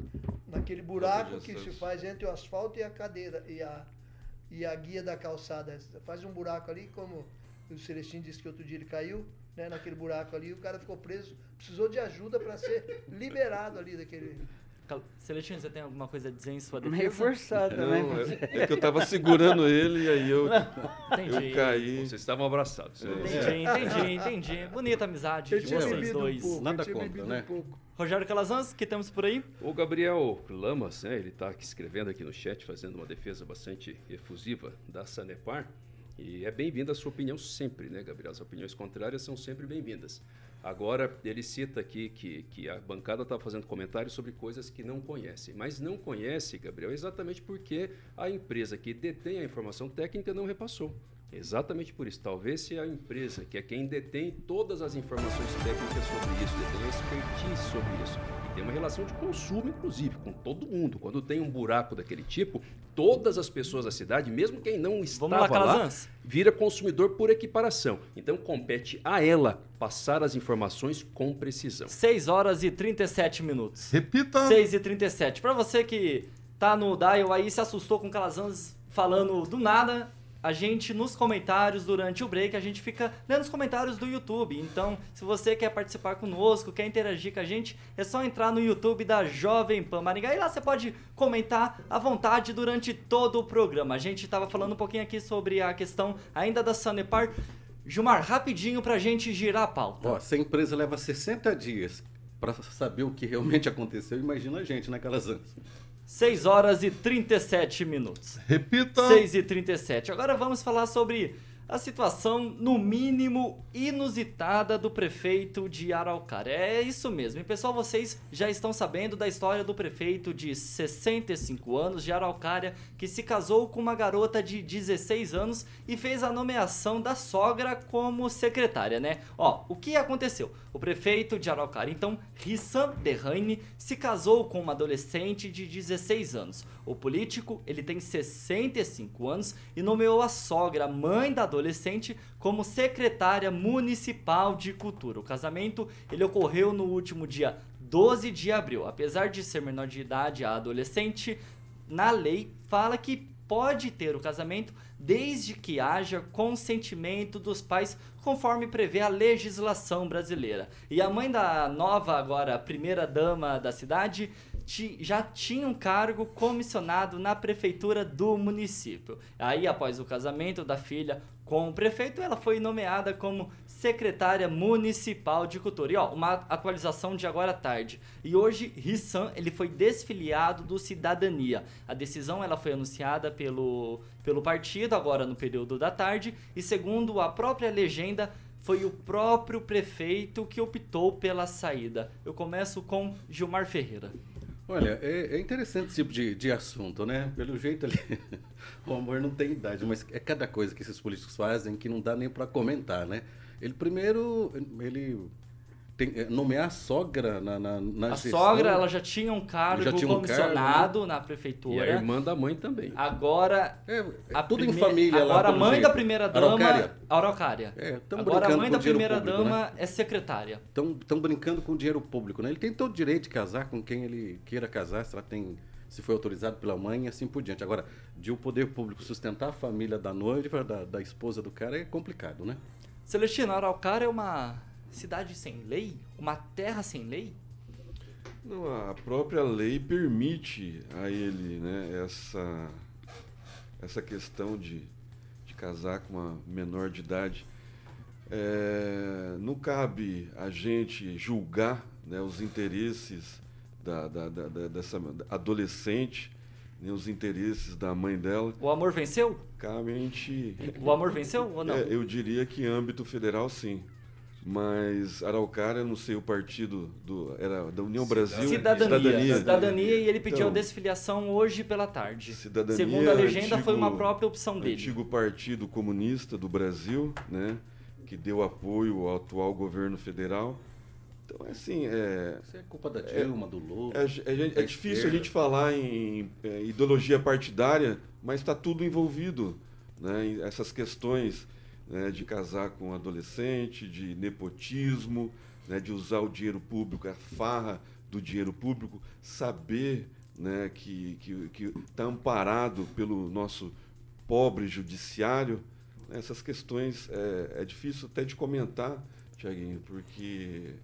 naquele buraco que se faz entre o asfalto e a cadeira e a, e a guia da calçada. Faz um buraco ali, como o Celestino disse que outro dia ele caiu, né, naquele buraco ali, o cara ficou preso, precisou de ajuda para ser liberado ali daquele Celestino, você tem alguma coisa a dizer em sua defesa? Meio forçado também. É, é, que eu tava segurando ele e aí eu, eu caí. Vocês estavam abraçados. É. Entendi, entendi, entendi. Bonita amizade de vocês dois. Um Nada contra, né? Um Rogério Calazans, que temos por aí? O Gabriel Lamas, né, ele está escrevendo aqui no chat, fazendo uma defesa bastante efusiva da Sanepar. E é bem-vinda a sua opinião sempre, né, Gabriel? As opiniões contrárias são sempre bem-vindas. Agora, ele cita aqui que, que a bancada está fazendo comentários sobre coisas que não conhece. Mas não conhece, Gabriel, exatamente porque a empresa que detém a informação técnica não repassou. Exatamente por isso. Talvez se a empresa, que é quem detém todas as informações técnicas sobre isso, detém a expertise sobre isso, tem uma relação de consumo, inclusive, com todo mundo. Quando tem um buraco daquele tipo, todas as pessoas da cidade, mesmo quem não estava lá, lá, vira consumidor por equiparação. Então, compete a ela passar as informações com precisão. 6 horas e 37 minutos. Repita! 6 e 37. Para você que tá no dial aí, se assustou com Calazans falando do nada, a gente nos comentários durante o break, a gente fica lendo os comentários do YouTube. Então, se você quer participar conosco, quer interagir com a gente, é só entrar no YouTube da Jovem Pan Maringá e lá você pode comentar à vontade durante todo o programa. A gente estava falando um pouquinho aqui sobre a questão ainda da Sanepar. Gilmar, rapidinho pra gente girar a pauta. Ó, se a empresa leva 60 dias para saber o que realmente aconteceu, imagina a gente naquelas anos. 6 horas e 37 minutos. Repita! 6 e 37. Agora vamos falar sobre a situação, no mínimo, inusitada do prefeito de Araucária. É isso mesmo. E pessoal, vocês já estão sabendo da história do prefeito de 65 anos de Araucária que se casou com uma garota de 16 anos e fez a nomeação da sogra como secretária, né? Ó, o que aconteceu? O prefeito de Araucária, então, Rissam Derraine, se casou com uma adolescente de 16 anos. O político, ele tem 65 anos e nomeou a sogra, mãe da adolescente, como secretária municipal de cultura. O casamento, ele ocorreu no último dia 12 de abril. Apesar de ser menor de idade, a adolescente, na lei, fala que pode ter o casamento desde que haja consentimento dos pais, conforme prevê a legislação brasileira. E a mãe da nova, agora primeira dama da cidade, já tinha um cargo comissionado na prefeitura do município. Aí, após o casamento da filha com o prefeito, ela foi nomeada como secretária municipal de cultura. E ó, uma atualização de agora à tarde. E hoje, Rissan, ele foi desfiliado do Cidadania. A decisão ela foi anunciada pelo, pelo partido agora no período da tarde e segundo a própria legenda, foi o próprio prefeito que optou pela saída. Eu começo com Gilmar Ferreira. Olha, é, é, interessante esse tipo de, de assunto, né? Pelo jeito ali, o amor não tem idade, mas é cada coisa que esses políticos fazem que não dá nem para comentar, né? Ele primeiro, ele tem, é, nomear a sogra na, na, na A gestão, sogra, ela já tinha um cargo tinha um comissionado cargo, né? na prefeitura. E a irmã da mãe também. Agora. É, é tudo em família Agora lá, a mãe jeito. da primeira dama. Araucária. Araucária. É, Agora a mãe da primeira público, dama né? é secretária. Estão brincando com dinheiro público, né? Ele tem todo o direito de casar com quem ele queira casar, se ela tem. Se foi autorizado pela mãe e assim por diante. Agora, de o poder público sustentar a família da noiva, da, da esposa do cara, é complicado, né? Celestino, Araucária é uma cidade sem lei? Uma terra sem lei? Não, a própria lei permite a ele né, essa, essa questão de, de casar com uma menor de idade. É, não cabe a gente julgar né, os interesses da, da, da, dessa adolescente, nem os interesses da mãe dela. O amor venceu? Gente. O amor venceu ou não? É, eu diria que em âmbito federal, sim mas Araucária, não sei o partido do era da União Brasil? Cidadania Cidadania, Cidadania e ele pediu então, a desfiliação hoje pela tarde. Cidadania segundo a legenda antigo, foi uma própria opção dele. antigo partido comunista do Brasil né que deu apoio ao atual governo federal. Então assim é isso é culpa da Dilma é, do Lula é, é, é difícil a gente falar em é, ideologia partidária mas está tudo envolvido né essas questões né, de casar com um adolescente, de nepotismo, né, de usar o dinheiro público, a farra do dinheiro público, saber né, que está amparado pelo nosso pobre judiciário, né, essas questões é, é difícil até de comentar, Tiaguinho, porque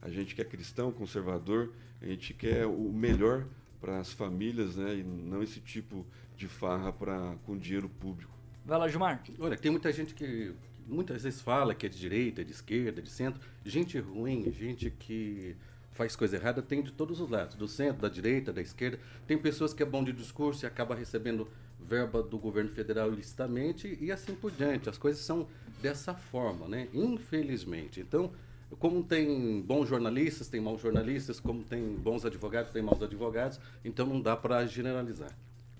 a gente que é cristão, conservador, a gente quer o melhor para as famílias, né, e não esse tipo de farra pra, com dinheiro público. Vai lá, Gilmar. Olha, tem muita gente que muitas vezes fala que é de direita, de esquerda, de centro. Gente ruim, gente que faz coisa errada, tem de todos os lados, do centro, da direita, da esquerda. Tem pessoas que é bom de discurso e acaba recebendo verba do governo federal ilicitamente e assim por diante. As coisas são dessa forma, né? Infelizmente. Então, como tem bons jornalistas, tem maus jornalistas, como tem bons advogados, tem maus advogados, então não dá para generalizar.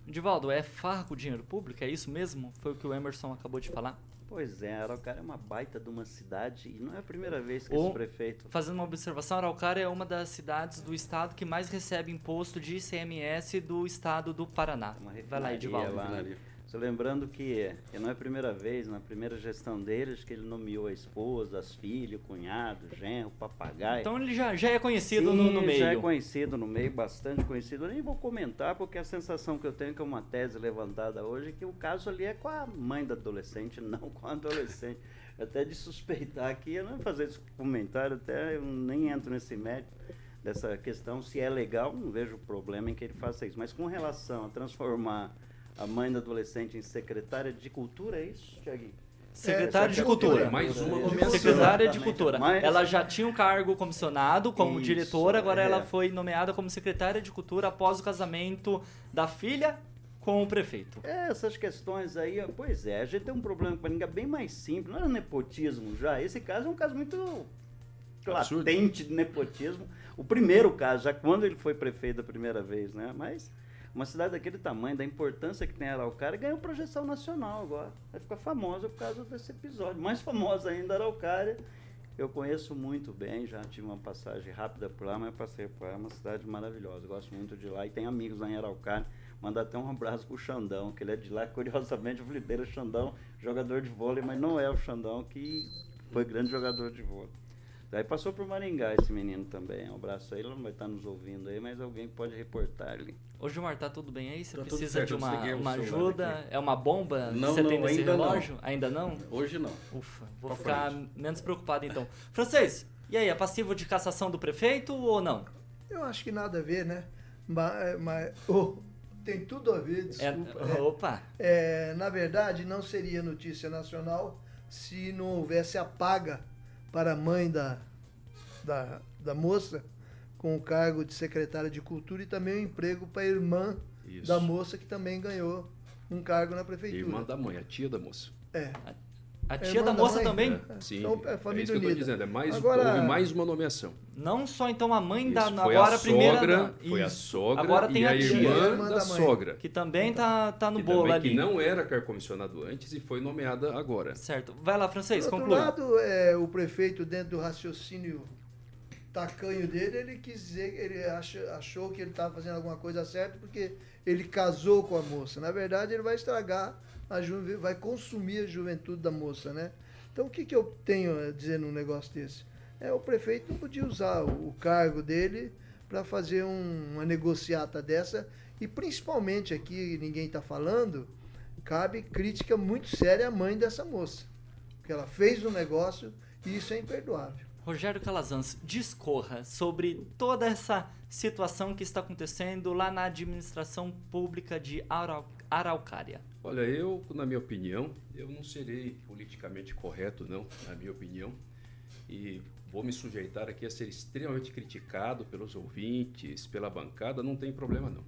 Divaldo, é farco o dinheiro público? É isso mesmo? Foi o que o Emerson acabou de falar? Pois é, Araucária é uma baita de uma cidade e não é a primeira vez que o, esse prefeito. Fazendo uma observação, Araucária é uma das cidades do estado que mais recebe imposto de ICMS do estado do Paraná. Uma Vai lá, Edivaldo. Lá, Lembrando que não é a primeira vez, na primeira gestão deles, que ele nomeou a esposa, as filhas, o cunhado, o genro, o papagaio. Então ele já, já é conhecido Sim, no, no, meio. já é conhecido no meio, bastante conhecido. Eu nem vou comentar, porque a sensação que eu tenho, que é uma tese levantada hoje, é que o caso ali é com a mãe da adolescente, não com a adolescente. até de suspeitar aqui, eu não vou fazer esse comentário, até eu nem entro nesse mérito dessa questão, se é legal, não vejo problema em que ele faça isso. Mas com relação a transformar a mãe do adolescente em secretária de cultura, é isso, Tiaguinho? Secretária é, de Cultura. Mais uma nomeação. Secretária de Cultura. Ela já tinha um cargo comissionado como Isso, diretora, agora é. ela foi nomeada como secretária de Cultura após o casamento da filha com o prefeito. É, essas questões aí, pois é, a gente tem um problema com a ninguém bem mais simples, não era nepotismo já. Esse caso é um caso muito Absurdo. latente de nepotismo. O primeiro caso, já quando ele foi prefeito da primeira vez, né? Mas uma cidade daquele tamanho, da importância que tem Araucária, ganhou projeção nacional agora. Vai ficar famosa por causa desse episódio. Mais famosa ainda, Araucária. Eu conheço muito bem, já tive uma passagem rápida por lá, mas passei por lá. É uma cidade maravilhosa. Gosto muito de lá e tem amigos lá em Araucária. Mandar até um abraço pro Xandão, que ele é de lá. Curiosamente, o Felipeira Xandão, jogador de vôlei, mas não é o Xandão que foi grande jogador de vôlei. Daí passou por Maringá esse menino também. Um abraço aí, ele não vai estar nos ouvindo aí, mas alguém pode reportar ali. Ô Gilmar, tá tudo bem aí? Você tá precisa de uma, uma ajuda? É uma bomba não, você não, tem nesse ainda relógio? Não. Ainda não? Hoje não. Ufa, vou pra ficar frente. menos preocupado então. Francês, e aí, é passivo de cassação do prefeito ou não? Eu acho que nada a ver, né? Mas, mas oh, tem tudo a ver, é, desculpa. É, opa! É, na verdade, não seria notícia nacional se não houvesse a paga para a mãe da, da, da moça com o cargo de secretária de cultura e também o um emprego para a irmã Isso. da moça que também ganhou um cargo na prefeitura. Irmã da mãe, a tia da moça. É. A tia da moça da também? É. Sim. Então, é, família é isso que eu estou dizendo. É mais, agora, houve mais uma nomeação. Não só então a mãe isso, da. Foi agora a, primeira. Sogra, da, foi a sogra agora tem e a, a irmã, da, da sogra. Que também tá, tá no que bolo também, ali. Que não era carcomissionado antes e foi nomeada agora. Certo. Vai lá, francês, Por conclui. outro lado, é, o prefeito, dentro do raciocínio tacanho dele, ele quis dizer, ele achou que ele estava fazendo alguma coisa certa porque ele casou com a moça. Na verdade, ele vai estragar a vai consumir a juventude da moça, né? Então, o que, que eu tenho a dizer num negócio desse? É, o prefeito não podia usar o cargo dele para fazer um, uma negociata dessa, e principalmente aqui, ninguém está falando, cabe crítica muito séria à mãe dessa moça. Porque ela fez um negócio e isso é imperdoável. Rogério Calazans, discorra sobre toda essa situação que está acontecendo lá na administração pública de Arau Araucária. Olha, eu, na minha opinião, eu não serei politicamente correto, não, na minha opinião, e vou me sujeitar aqui a ser extremamente criticado pelos ouvintes, pela bancada, não tem problema não.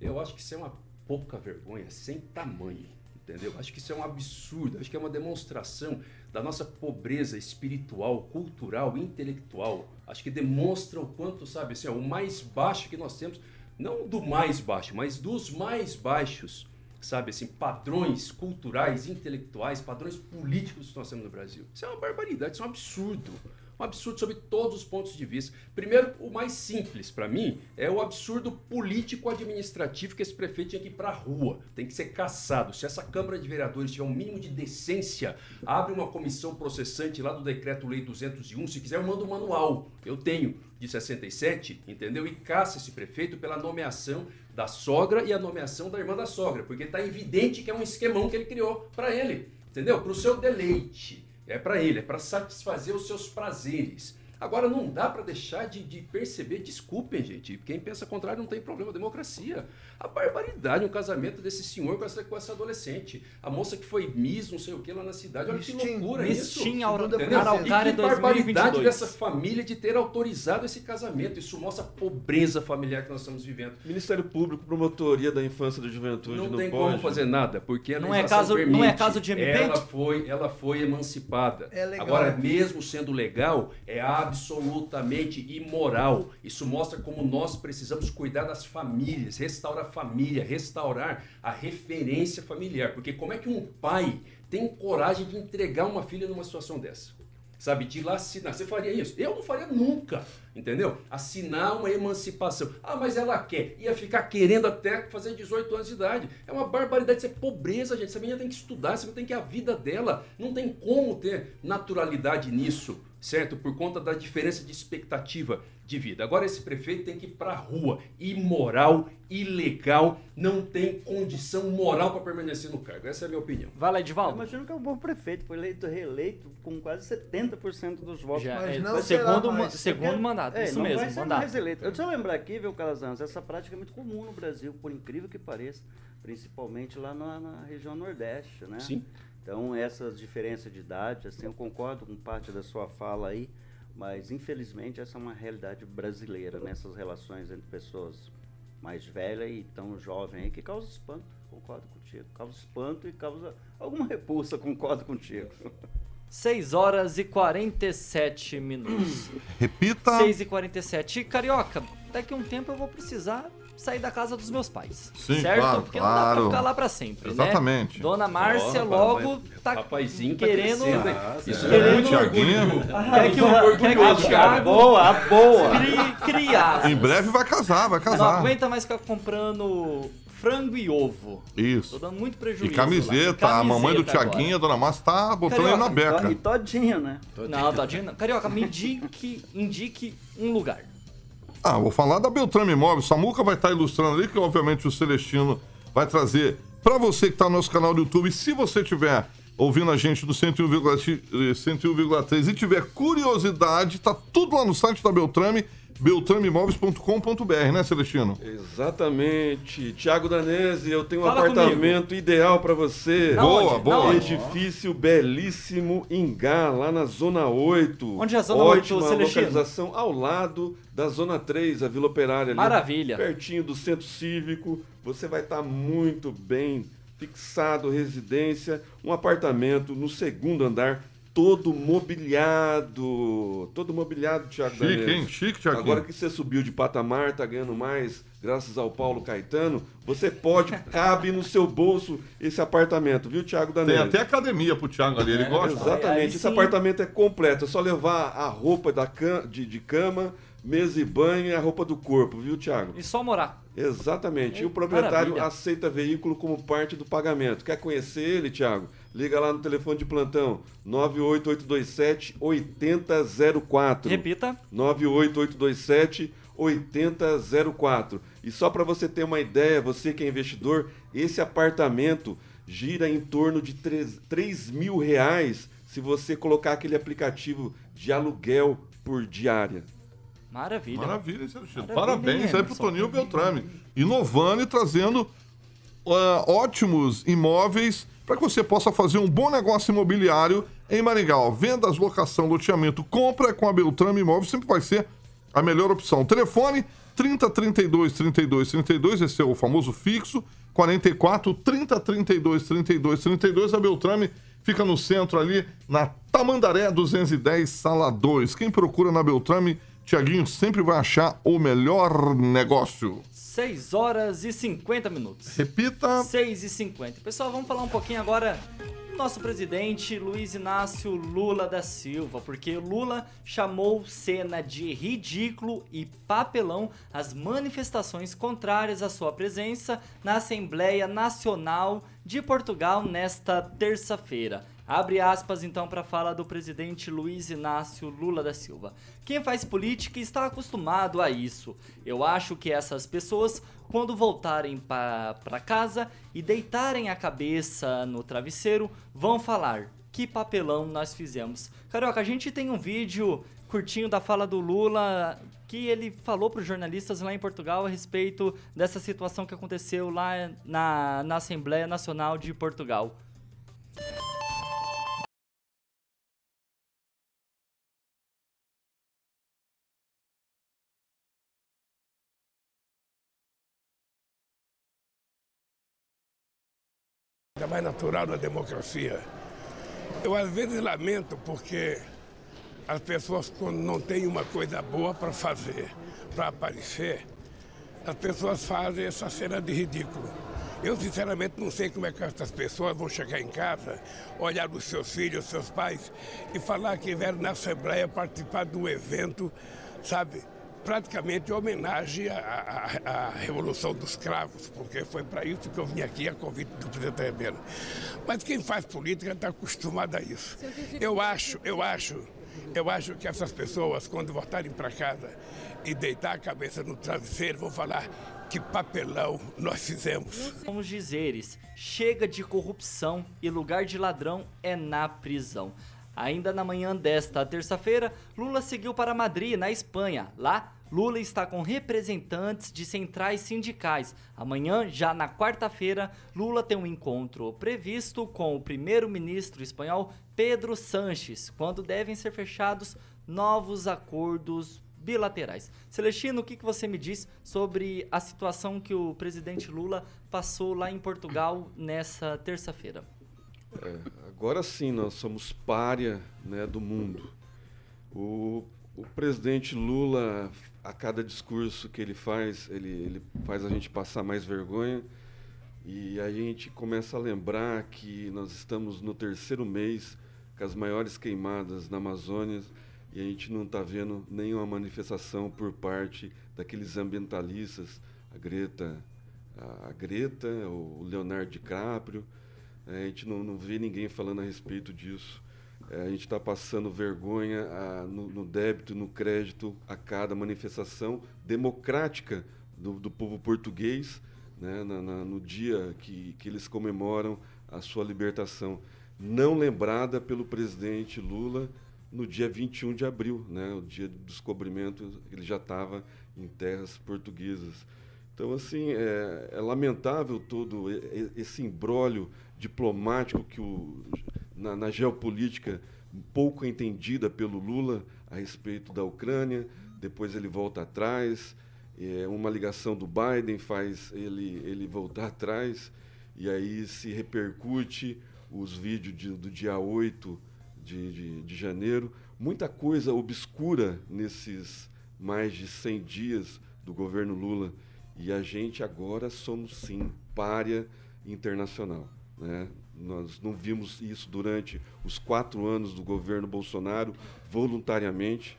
Eu acho que isso é uma pouca vergonha, sem tamanho, entendeu? Acho que isso é um absurdo, acho que é uma demonstração da nossa pobreza espiritual, cultural, intelectual. Acho que demonstra o quanto, sabe, assim, o mais baixo que nós temos, não do mais baixo, mas dos mais baixos sabe assim, padrões culturais, intelectuais, padrões políticos que nós temos no Brasil. Isso é uma barbaridade, isso é um absurdo. Um absurdo sobre todos os pontos de vista. Primeiro, o mais simples para mim é o absurdo político-administrativo que esse prefeito tinha que ir para a rua, tem que ser caçado. Se essa Câmara de Vereadores tiver um mínimo de decência, abre uma comissão processante lá do Decreto-Lei 201. Se quiser, eu mando um manual. Eu tenho de 67, entendeu? E caça esse prefeito pela nomeação da sogra e a nomeação da irmã da sogra, porque está evidente que é um esquemão que ele criou para ele, entendeu? Para o seu deleite. É para ele, é para satisfazer os seus prazeres. Agora, não dá para deixar de, de, perceber, desculpem, gente, quem pensa contrário não tem problema, democracia. A barbaridade, um casamento desse senhor com essa, com essa adolescente. A moça que foi Miss, não sei o que, lá na cidade. Olha que loucura Miss isso. Mistim, E que barbaridade dessa família de ter autorizado esse casamento. Isso mostra a pobreza familiar que nós estamos vivendo. Ministério Público, Promotoria da Infância e da Juventude, não, não tem pode. como fazer nada, porque a não é caso permite. Não é caso de MP? Ela foi, ela foi emancipada. É legal. Agora, mesmo sendo legal, é absolutamente imoral. Isso mostra como nós precisamos cuidar das famílias, restaurar a família, restaurar a referência familiar. Porque como é que um pai tem coragem de entregar uma filha numa situação dessa? Sabe, de lá assinar. Você faria isso? Eu não faria nunca, entendeu? Assinar uma emancipação. Ah, mas ela quer. Ia ficar querendo até fazer 18 anos de idade. É uma barbaridade, isso é pobreza, gente. Essa menina tem que estudar, essa menina tem que a vida dela. Não tem como ter naturalidade nisso certo? Por conta da diferença de expectativa de vida. Agora esse prefeito tem que ir para a rua, imoral, ilegal, não tem condição moral para permanecer no cargo. Essa é a minha opinião. Vai lá, Edivaldo. Imagino que é um bom prefeito, foi eleito reeleito com quase 70% dos votos. Já, mas é, não segundo, mais. segundo mandato, é, isso não mesmo, vai ser mandato. Mais eleito. Eu eu lembrar aqui, viu, Calazans, essa prática é muito comum no Brasil, por incrível que pareça, principalmente lá na, na região Nordeste, né? Sim. Então, essas diferenças de idade, assim, eu concordo com parte da sua fala aí, mas infelizmente essa é uma realidade brasileira nessas relações entre pessoas mais velhas e tão jovens aí que causa espanto, concordo contigo. Causa espanto e causa alguma repulsa, concordo contigo. 6 horas e 47 minutos. Repita. 6 e 47. Carioca, daqui a um tempo eu vou precisar sair da casa dos meus pais. Sim, certo? Claro, Porque claro. não dá pra ficar lá pra sempre, Exatamente. né? Dona Márcia logo papai- tá tá querendo... hein? Isso é querendo muito Tiaguinho. orgulho. Quer que o, quer que o Thiago boa, boa! crianças. Em breve vai casar, vai Não casar. aguenta mais ficar comprando frango e ovo. Tô Isso. dando muito prejuízo. E camiseta, lá. a mamãe do Camiseta Tiaguinho, a dona Márcia, tá botando aí na Carioca, beca. E todinho, né? agora. Não, tadinho não. Carioca, me indique, indique um lugar. Ah, vou falar da Beltrame Imóveis. Samuca vai estar ilustrando ali, que obviamente o Celestino vai trazer para você que está no nosso canal do YouTube. Se você tiver ouvindo a gente do 101,3 101,3 e tiver curiosidade, tá tudo lá no site da Beltrame, beltrameimóveis.com.br, né, Celestino? Exatamente. Tiago Danese, eu tenho um Fala apartamento ideal para você. Na Boa, onde? boa. Na onde? Edifício belíssimo em Gá, lá na Zona 8. Onde é a Zona 8, Ótima Celestino? localização ao lado da Zona 3, a Vila Operária. Ali, Maravilha. Pertinho do Centro Cívico. Você vai estar muito bem fixado, residência, um apartamento no segundo andar, todo mobiliado. Todo mobiliado, Tiago Chique, Danese. hein? Chique, Tiaguinho. Agora que você subiu de patamar, tá ganhando mais, graças ao Paulo Caetano, você pode, cabe no seu bolso esse apartamento, viu, Thiago Tem Danelli? até academia pro Thiago ali, ele gosta. Exatamente, Aí esse sim. apartamento é completo, é só levar a roupa da cam de, de cama, mesa e banho e a roupa do corpo, viu, Thiago? E só morar. Exatamente. E o proprietário Maravilha. aceita veículo como parte do pagamento. Quer conhecer ele, Thiago? Liga lá no telefone de plantão 98827 8004. Repita. 98827 8004. E só para você ter uma ideia, você que é investidor, esse apartamento gira em torno de 3, 3 mil reais se você colocar aquele aplicativo de aluguel por diária. Maravilha. Maravilha? Maravilha, Parabéns aí pro. Toninho Beltrame. Inovando e trazendo ah, ótimos imóveis para que você possa fazer um bom negócio imobiliário em Maringá. Vendas, locação, loteamento, compra com a Beltrame Imóveis sempre vai ser a melhor opção. Telefone 30 32 32 32, esse é o famoso fixo. 44 30 32 32 32. A Beltrame fica no centro ali, na Tamandaré 210, sala 2. Quem procura na Beltrame, Tiaguinho sempre vai achar o melhor negócio. 6 horas e 50 minutos. Repita. 6 e 50. Pessoal, vamos falar um pouquinho agora nosso presidente Luiz Inácio Lula da Silva, porque Lula chamou cena de ridículo e papelão as manifestações contrárias à sua presença na Assembleia Nacional de Portugal nesta terça-feira. Abre aspas então para a fala do presidente Luiz Inácio Lula da Silva. Quem faz política está acostumado a isso. Eu acho que essas pessoas, quando voltarem para casa e deitarem a cabeça no travesseiro, vão falar: que papelão nós fizemos. Carioca, a gente tem um vídeo curtinho da fala do Lula que ele falou para os jornalistas lá em Portugal a respeito dessa situação que aconteceu lá na, na Assembleia Nacional de Portugal. É mais natural da democracia. Eu às vezes lamento porque as pessoas quando não têm uma coisa boa para fazer, para aparecer, as pessoas fazem essa cena de ridículo. Eu sinceramente não sei como é que essas pessoas vão chegar em casa, olhar os seus filhos, seus pais e falar que vieram na Assembleia participar de um evento, sabe? Praticamente homenagem à, à, à, Revolução dos Cravos, porque foi para isso que eu vim aqui a convite do presidente Rebelo. Mas quem faz política está acostumado a isso. Eu acho, eu acho, eu acho que essas pessoas, quando voltarem para casa e deitar a cabeça no travesseiro, vão falar que papelão nós fizemos. Vamos dizeres, chega de corrupção e lugar de ladrão é na prisão. Ainda na manhã desta terça-feira, Lula seguiu para Madrid, na Espanha. Lá, Lula está com representantes de centrais sindicais. Amanhã, já na quarta-feira, Lula tem um encontro previsto com o primeiro-ministro espanhol Pedro Sanches, quando devem ser fechados novos acordos bilaterais. Celestino, o que, que você me diz sobre a situação que o presidente Lula passou lá em Portugal nessa terça-feira? É, agora sim, nós somos párea né, do mundo. O, o presidente Lula a cada discurso que ele faz, ele, ele faz a gente passar mais vergonha. E a gente começa a lembrar que nós estamos no terceiro mês com as maiores queimadas na Amazônia e a gente não está vendo nenhuma manifestação por parte daqueles ambientalistas, a Greta, a Greta, o Leonardo DiCaprio. A gente não, não vê ninguém falando a respeito disso. É, a gente está passando vergonha a, no, no, débito, no crédito, a cada manifestação democrática do, do povo português, né, na, na, no dia que, que eles comemoram a sua libertação. Não lembrada pelo presidente Lula no dia 21 de abril, né, o dia do descobrimento, ele já estava em terras portuguesas. Então, assim, é, é lamentável todo esse imbróglio diplomático que o na, na geopolítica pouco entendida pelo Lula a respeito da Ucrânia, depois ele volta atrás, é, uma ligação do Biden faz ele, ele voltar atrás, e aí se repercute os vídeos de, do dia 8 de, de, de janeiro. Muita coisa obscura nesses mais de 100 dias do governo Lula. E a gente agora somos, sim, párea internacional. Né? Nós não vimos isso durante os quatro anos do governo Bolsonaro, voluntariamente.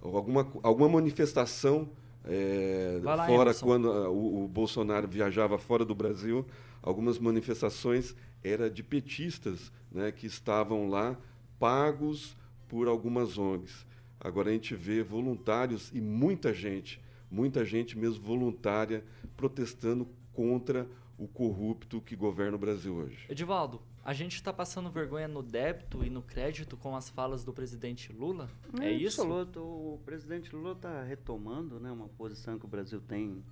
Alguma, alguma manifestação é, lá, fora, quando uh, o, o, Bolsonaro viajava fora do Brasil, algumas manifestações era de petistas né, que estavam lá pagos por algumas ONGs. Agora a gente vê voluntários e muita gente, muita gente mesmo voluntária, protestando contra o corrupto que governa o Brasil hoje. Edivaldo, a gente está passando vergonha no débito e no crédito com as falas do presidente Lula? É, é isso? Absoluto. O presidente Lula está retomando né, uma posição que o Brasil tem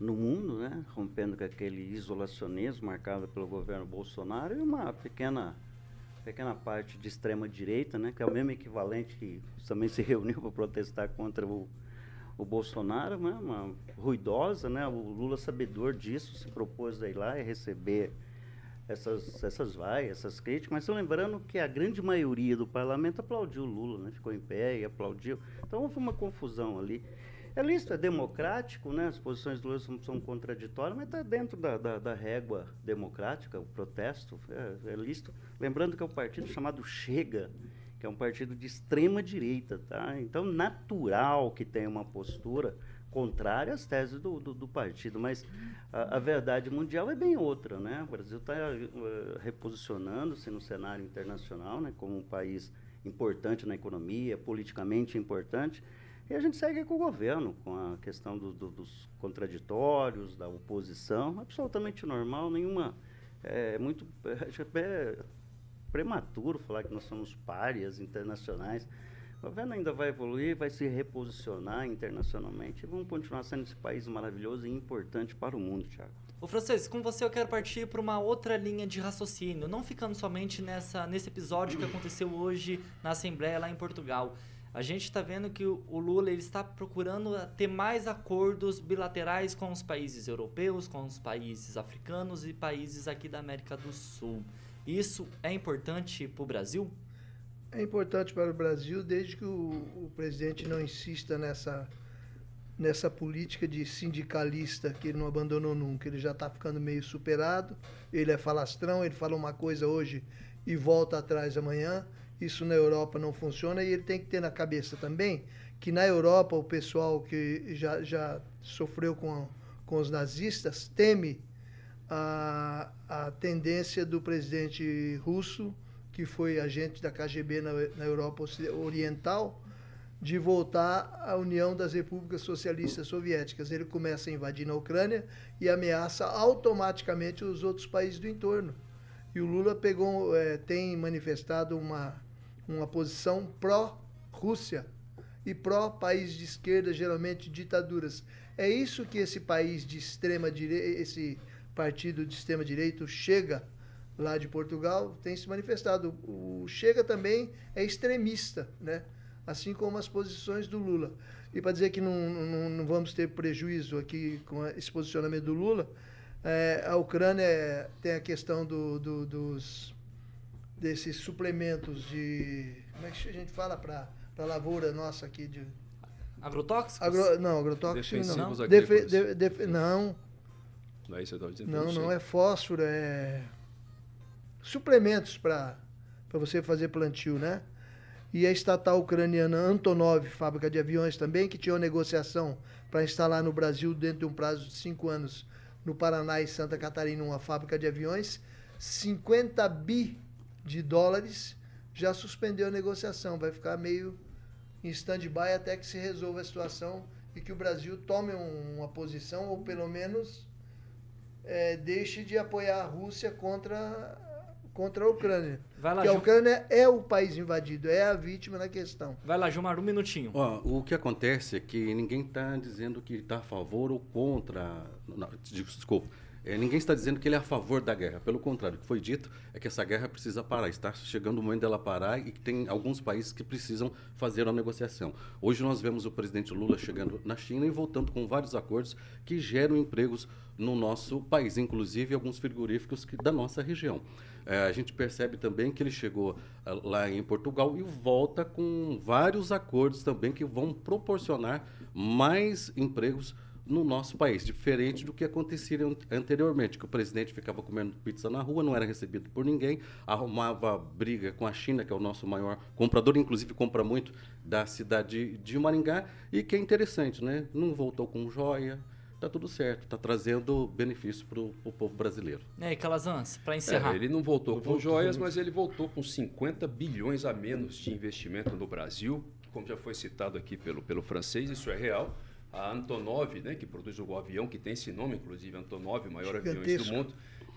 no mundo, né, rompendo com aquele isolacionismo marcado pelo governo Bolsonaro e uma pequena pequena parte de extrema direita, né, que é o mesmo equivalente que também se reuniu para protestar contra o o Bolsonaro, né, uma ruidosa, né, o Lula sabedor disso, se propôs a ir lá e receber essas, essas vai, essas críticas, mas lembrando que a grande maioria do parlamento aplaudiu o Lula, né, ficou em pé e aplaudiu. Então houve uma confusão ali. É lícito, é democrático, né? As posições do Lula são, são contraditórias, mas está dentro da, da, da, régua democrática, o protesto é, é. Lembrando que é um partido chamado Chega, que é um partido de extrema direita, tá? Então, natural que tenha uma postura contrária às teses do, do, do partido, mas a, a, verdade mundial é bem outra, né? O Brasil está uh, reposicionando-se no cenário internacional, né? Como um país importante na economia, politicamente importante, e a gente segue com o governo, com a questão do, do, dos contraditórios, da oposição, absolutamente normal, nenhuma. É muito. É, prematuro falar que nós somos párias internacionais. O governo ainda vai evoluir, vai se reposicionar internacionalmente e vamos continuar sendo esse país maravilhoso e importante para o mundo, Tiago. Ô Francês, com você eu quero partir para uma outra linha de raciocínio, não ficando somente nessa, nesse episódio que aconteceu hoje na Assembleia lá em Portugal. A gente está vendo que o Lula ele está procurando ter mais acordos bilaterais com os países europeus, com os países africanos e países aqui da América do Sul. Isso é importante para o Brasil? É importante para o Brasil desde que o, o presidente não insista nessa, nessa política de sindicalista que ele não abandonou nunca. Ele já está ficando meio superado, ele é falastrão, ele fala uma coisa hoje e volta atrás amanhã. Isso na Europa não funciona e ele tem que ter na cabeça também que na Europa o pessoal que já, já sofreu com, com os nazistas teme a, a tendência do presidente russo, que foi agente da KGB na, na Europa Oriental, de voltar à União das Repúblicas Socialistas Soviéticas. Ele começa a invadir na Ucrânia e ameaça automaticamente os outros países do entorno. E o Lula pegou, é, tem manifestado uma, uma posição pró-Rússia e pró-país de esquerda, geralmente ditaduras. É isso que esse país de extrema direita, esse partido de extrema-direita, Chega, lá de Portugal, tem se manifestado. O Chega também é extremista, né? assim como as posições do Lula. E para dizer que não, não, não, vamos ter prejuízo aqui com esse posicionamento do Lula, é, a Ucrânia é, tem a questão do, do, dos desses suplementos de. Como é que a gente fala para a lavoura nossa aqui de. Agrotóxicos? Agro, não, agrotóxicos não. Defe, de, de, não. Não é isso que eu dizendo? Não, não é fósforo, é suplementos para você fazer plantio, né? E a estatal ucraniana Antonov, fábrica de aviões também, que tinha uma negociação para instalar no Brasil, dentro de um prazo de cinco anos, no Paraná e Santa Catarina, uma fábrica de aviões, 50 bi de dólares, já suspendeu a negociação. Vai ficar meio em stand-by até que se resolva a situação e que o Brasil tome uma posição, ou pelo menos é, deixe de apoiar a Rússia contra, contra a Ucrânia. Vai lá, Porque a Ucrânia é o país invadido, é a vítima na questão. Vai lá, Gilmar, um minutinho. Ó, o que acontece é que ninguém está dizendo que está a favor ou contra. Não, desculpa ninguém está dizendo que ele é a favor da guerra. Pelo contrário, o que foi dito é que essa guerra precisa parar. Está chegando o momento dela parar e que tem alguns países que precisam fazer uma negociação. Hoje nós vemos o presidente Lula chegando na China e voltando com vários acordos que geram empregos no nosso país, inclusive alguns frigoríficos que, da nossa região. É, a gente percebe também que ele chegou uh, lá em Portugal e volta com vários acordos também que vão proporcionar mais empregos no nosso país, diferente do que acontecia anteriormente, que o presidente ficava comendo pizza na rua, não era recebido por ninguém, arrumava briga com a China, que é o nosso maior comprador, inclusive compra muito da cidade de Maringá, e que é interessante, né? Não voltou com joia, tá tudo certo, tá trazendo benefício para o povo brasileiro. É, e Calazans, para encerrar. É, ele não voltou não com voltou joias, mas ele voltou com 50 bilhões a menos de investimento no Brasil, como já foi citado aqui pelo, pelo francês, isso é real a Antonov, né, que produz o avião que tem esse nome, inclusive Antonov, o maior avião do mundo,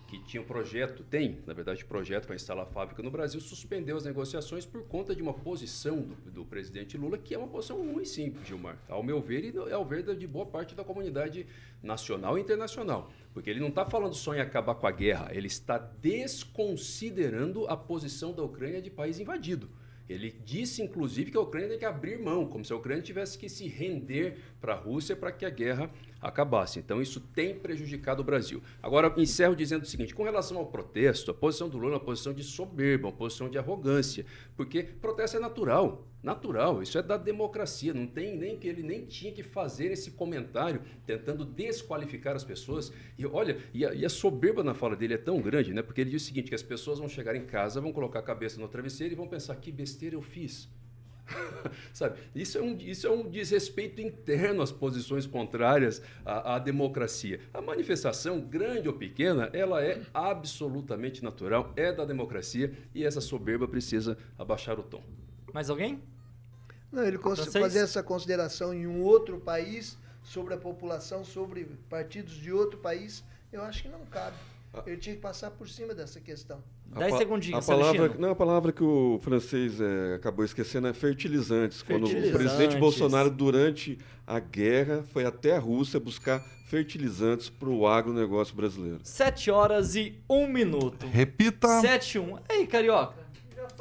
que tinha um projeto, tem, na verdade, projeto para instalar a fábrica no Brasil, suspendeu as negociações por conta de uma posição do, do presidente Lula, que é uma posição muito simples, Gilmar. Ao meu ver, e ao ver de boa parte da comunidade nacional e internacional. Porque ele não está falando só em acabar com a guerra, ele está desconsiderando a posição da Ucrânia de país invadido. Ele disse, inclusive, que a Ucrânia tem que abrir mão, como se a Ucrânia tivesse que se render para a Rússia para que a guerra acabasse. Então, isso tem prejudicado o Brasil. Agora, encerro dizendo o seguinte: com relação ao protesto, a posição do Lula é uma posição de soberba, uma posição de arrogância, porque protesto é natural. Natural, isso é da democracia. Não tem nem que ele nem tinha que fazer esse comentário tentando desqualificar as pessoas. E olha, e a, e a soberba na fala dele é tão grande, né? Porque ele diz o seguinte: que as pessoas vão chegar em casa, vão colocar a cabeça no travesseiro e vão pensar que besteira eu fiz. Sabe? Isso é, um, isso é um desrespeito interno às posições contrárias à, à, democracia. A manifestação, grande ou pequena, ela é absolutamente natural, é da democracia e essa soberba precisa abaixar o tom. Mais alguém? Não, ele fazer essa consideração em um outro país, sobre a população, sobre partidos de outro país, eu acho que não cabe. Ele tinha que passar por cima dessa questão. 10 segundinhos, a palavra, não, a palavra que o francês é, acabou esquecendo é fertilizantes. fertilizantes. Quando o presidente Bolsonaro, durante a guerra, foi até a Rússia buscar fertilizantes para o agronegócio brasileiro. 7 horas e 1 minuto. Repita. 7 e 1. Ei, Carioca.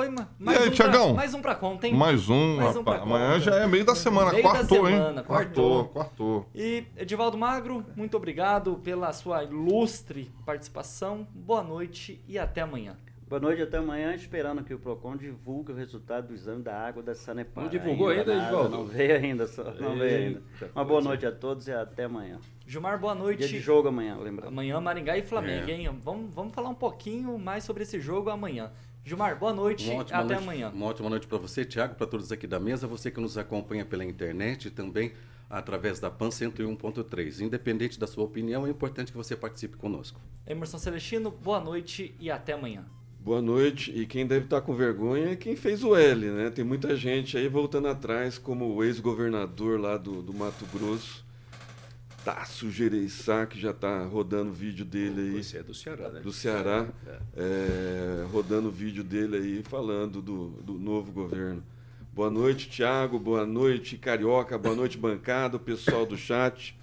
Foi mais, e aí, um Tiagão? Pra, mais um pra conta, hein? Mais um, mais um rapaz. Amanhã já é meio da semana. Meio quartou, da semana, hein? Quartou, quartou. E, Edivaldo Magro, muito obrigado pela sua ilustre participação. Boa noite e até amanhã. Boa noite, até amanhã, esperando que o PROCON divulgue o resultado do exame da água da Sanepar. Não divulgou ainda, ainda Edivaldo? Não veio ainda, só, não veio ainda. Uma boa noite a todos e até amanhã. Gilmar, boa noite. Dia de jogo amanhã, lembra? Amanhã, Maringá e Flamengo, é. hein? Vamos, vamos falar um pouquinho mais sobre esse jogo amanhã. Gilmar, boa noite até noite, amanhã. Uma ótima noite para você, Tiago, para todos aqui da mesa, você que nos acompanha pela internet e também através da PAN 101.3. Independente da sua opinião, é importante que você participe conosco. Emerson Celestino, boa noite e até amanhã. Boa noite. E quem deve estar com vergonha é quem fez o L, né? Tem muita gente aí voltando atrás, como o ex-governador lá do, do Mato Grosso, Tasso Gereissá, que já está rodando vídeo dele aí. Você é do Ceará, né? Do Ceará, é. É, rodando vídeo dele aí, falando do, do novo governo. Boa noite, Tiago. Boa noite, Carioca. Boa noite, bancada, pessoal do chat.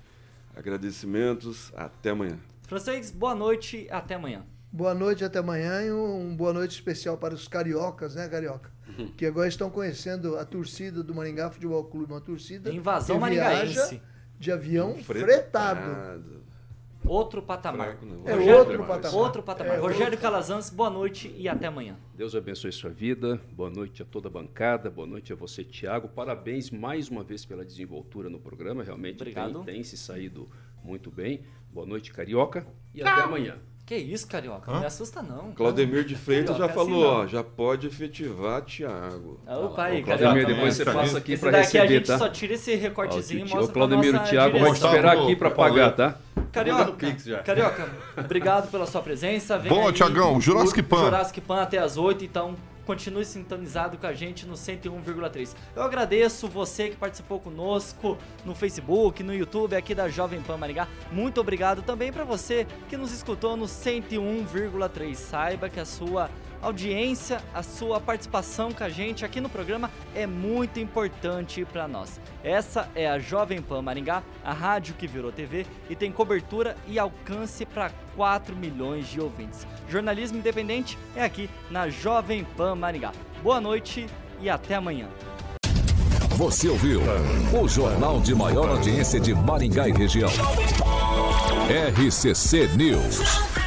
Agradecimentos. Até amanhã. Francês, boa noite. Até amanhã. Boa noite, até amanhã. E um, um boa noite especial para os cariocas, né, Carioca? Uhum. Que agora estão conhecendo a torcida do Maringá Futebol Clube. Uma torcida. Invasão maringaense de avião fretado. fretado. Outro patamar. é outro patamar. Outro patamar. É Rogério outro... Calazans, boa noite e até amanhã. Deus abençoe sua vida. Boa noite a toda a bancada. Boa noite a você, Tiago. Parabéns mais uma vez pela desenvoltura no programa. Realmente tem, tem, se saído muito bem. Boa noite, Carioca. E até amanhã. Que isso, Carioca? Hã? Não me assusta, não. Claudemir de Freitas já falou, assim, ó, já pode efetivar Thiago. Opa, aí, Claudemir, depois você passa aqui para receber, a gente tá? só tira esse recortezinho e mostra O Claudemir e o Thiago vão esperar aqui para pagar, tá? Carioca, Carioca, obrigado pela sua presença. Vem Bom, Tiagão, Jurassic Pan. Jurassic Pan até as 8, então continue sintonizado com a gente no 101,3. Eu agradeço você que participou conosco no Facebook, no YouTube aqui da Jovem Pan Maringá. Muito obrigado também para você que nos escutou no 101,3. Saiba que a sua audiência, a sua participação com a gente aqui no programa é muito importante para nós. Essa é a Jovem Pan Maringá, a rádio que virou TV e tem cobertura e alcance para 4 milhões de ouvintes. Jornalismo independente é aqui na Jovem Pan Maringá. Boa noite e até amanhã. Você ouviu o jornal de maior audiência de Maringá e região. RCC News.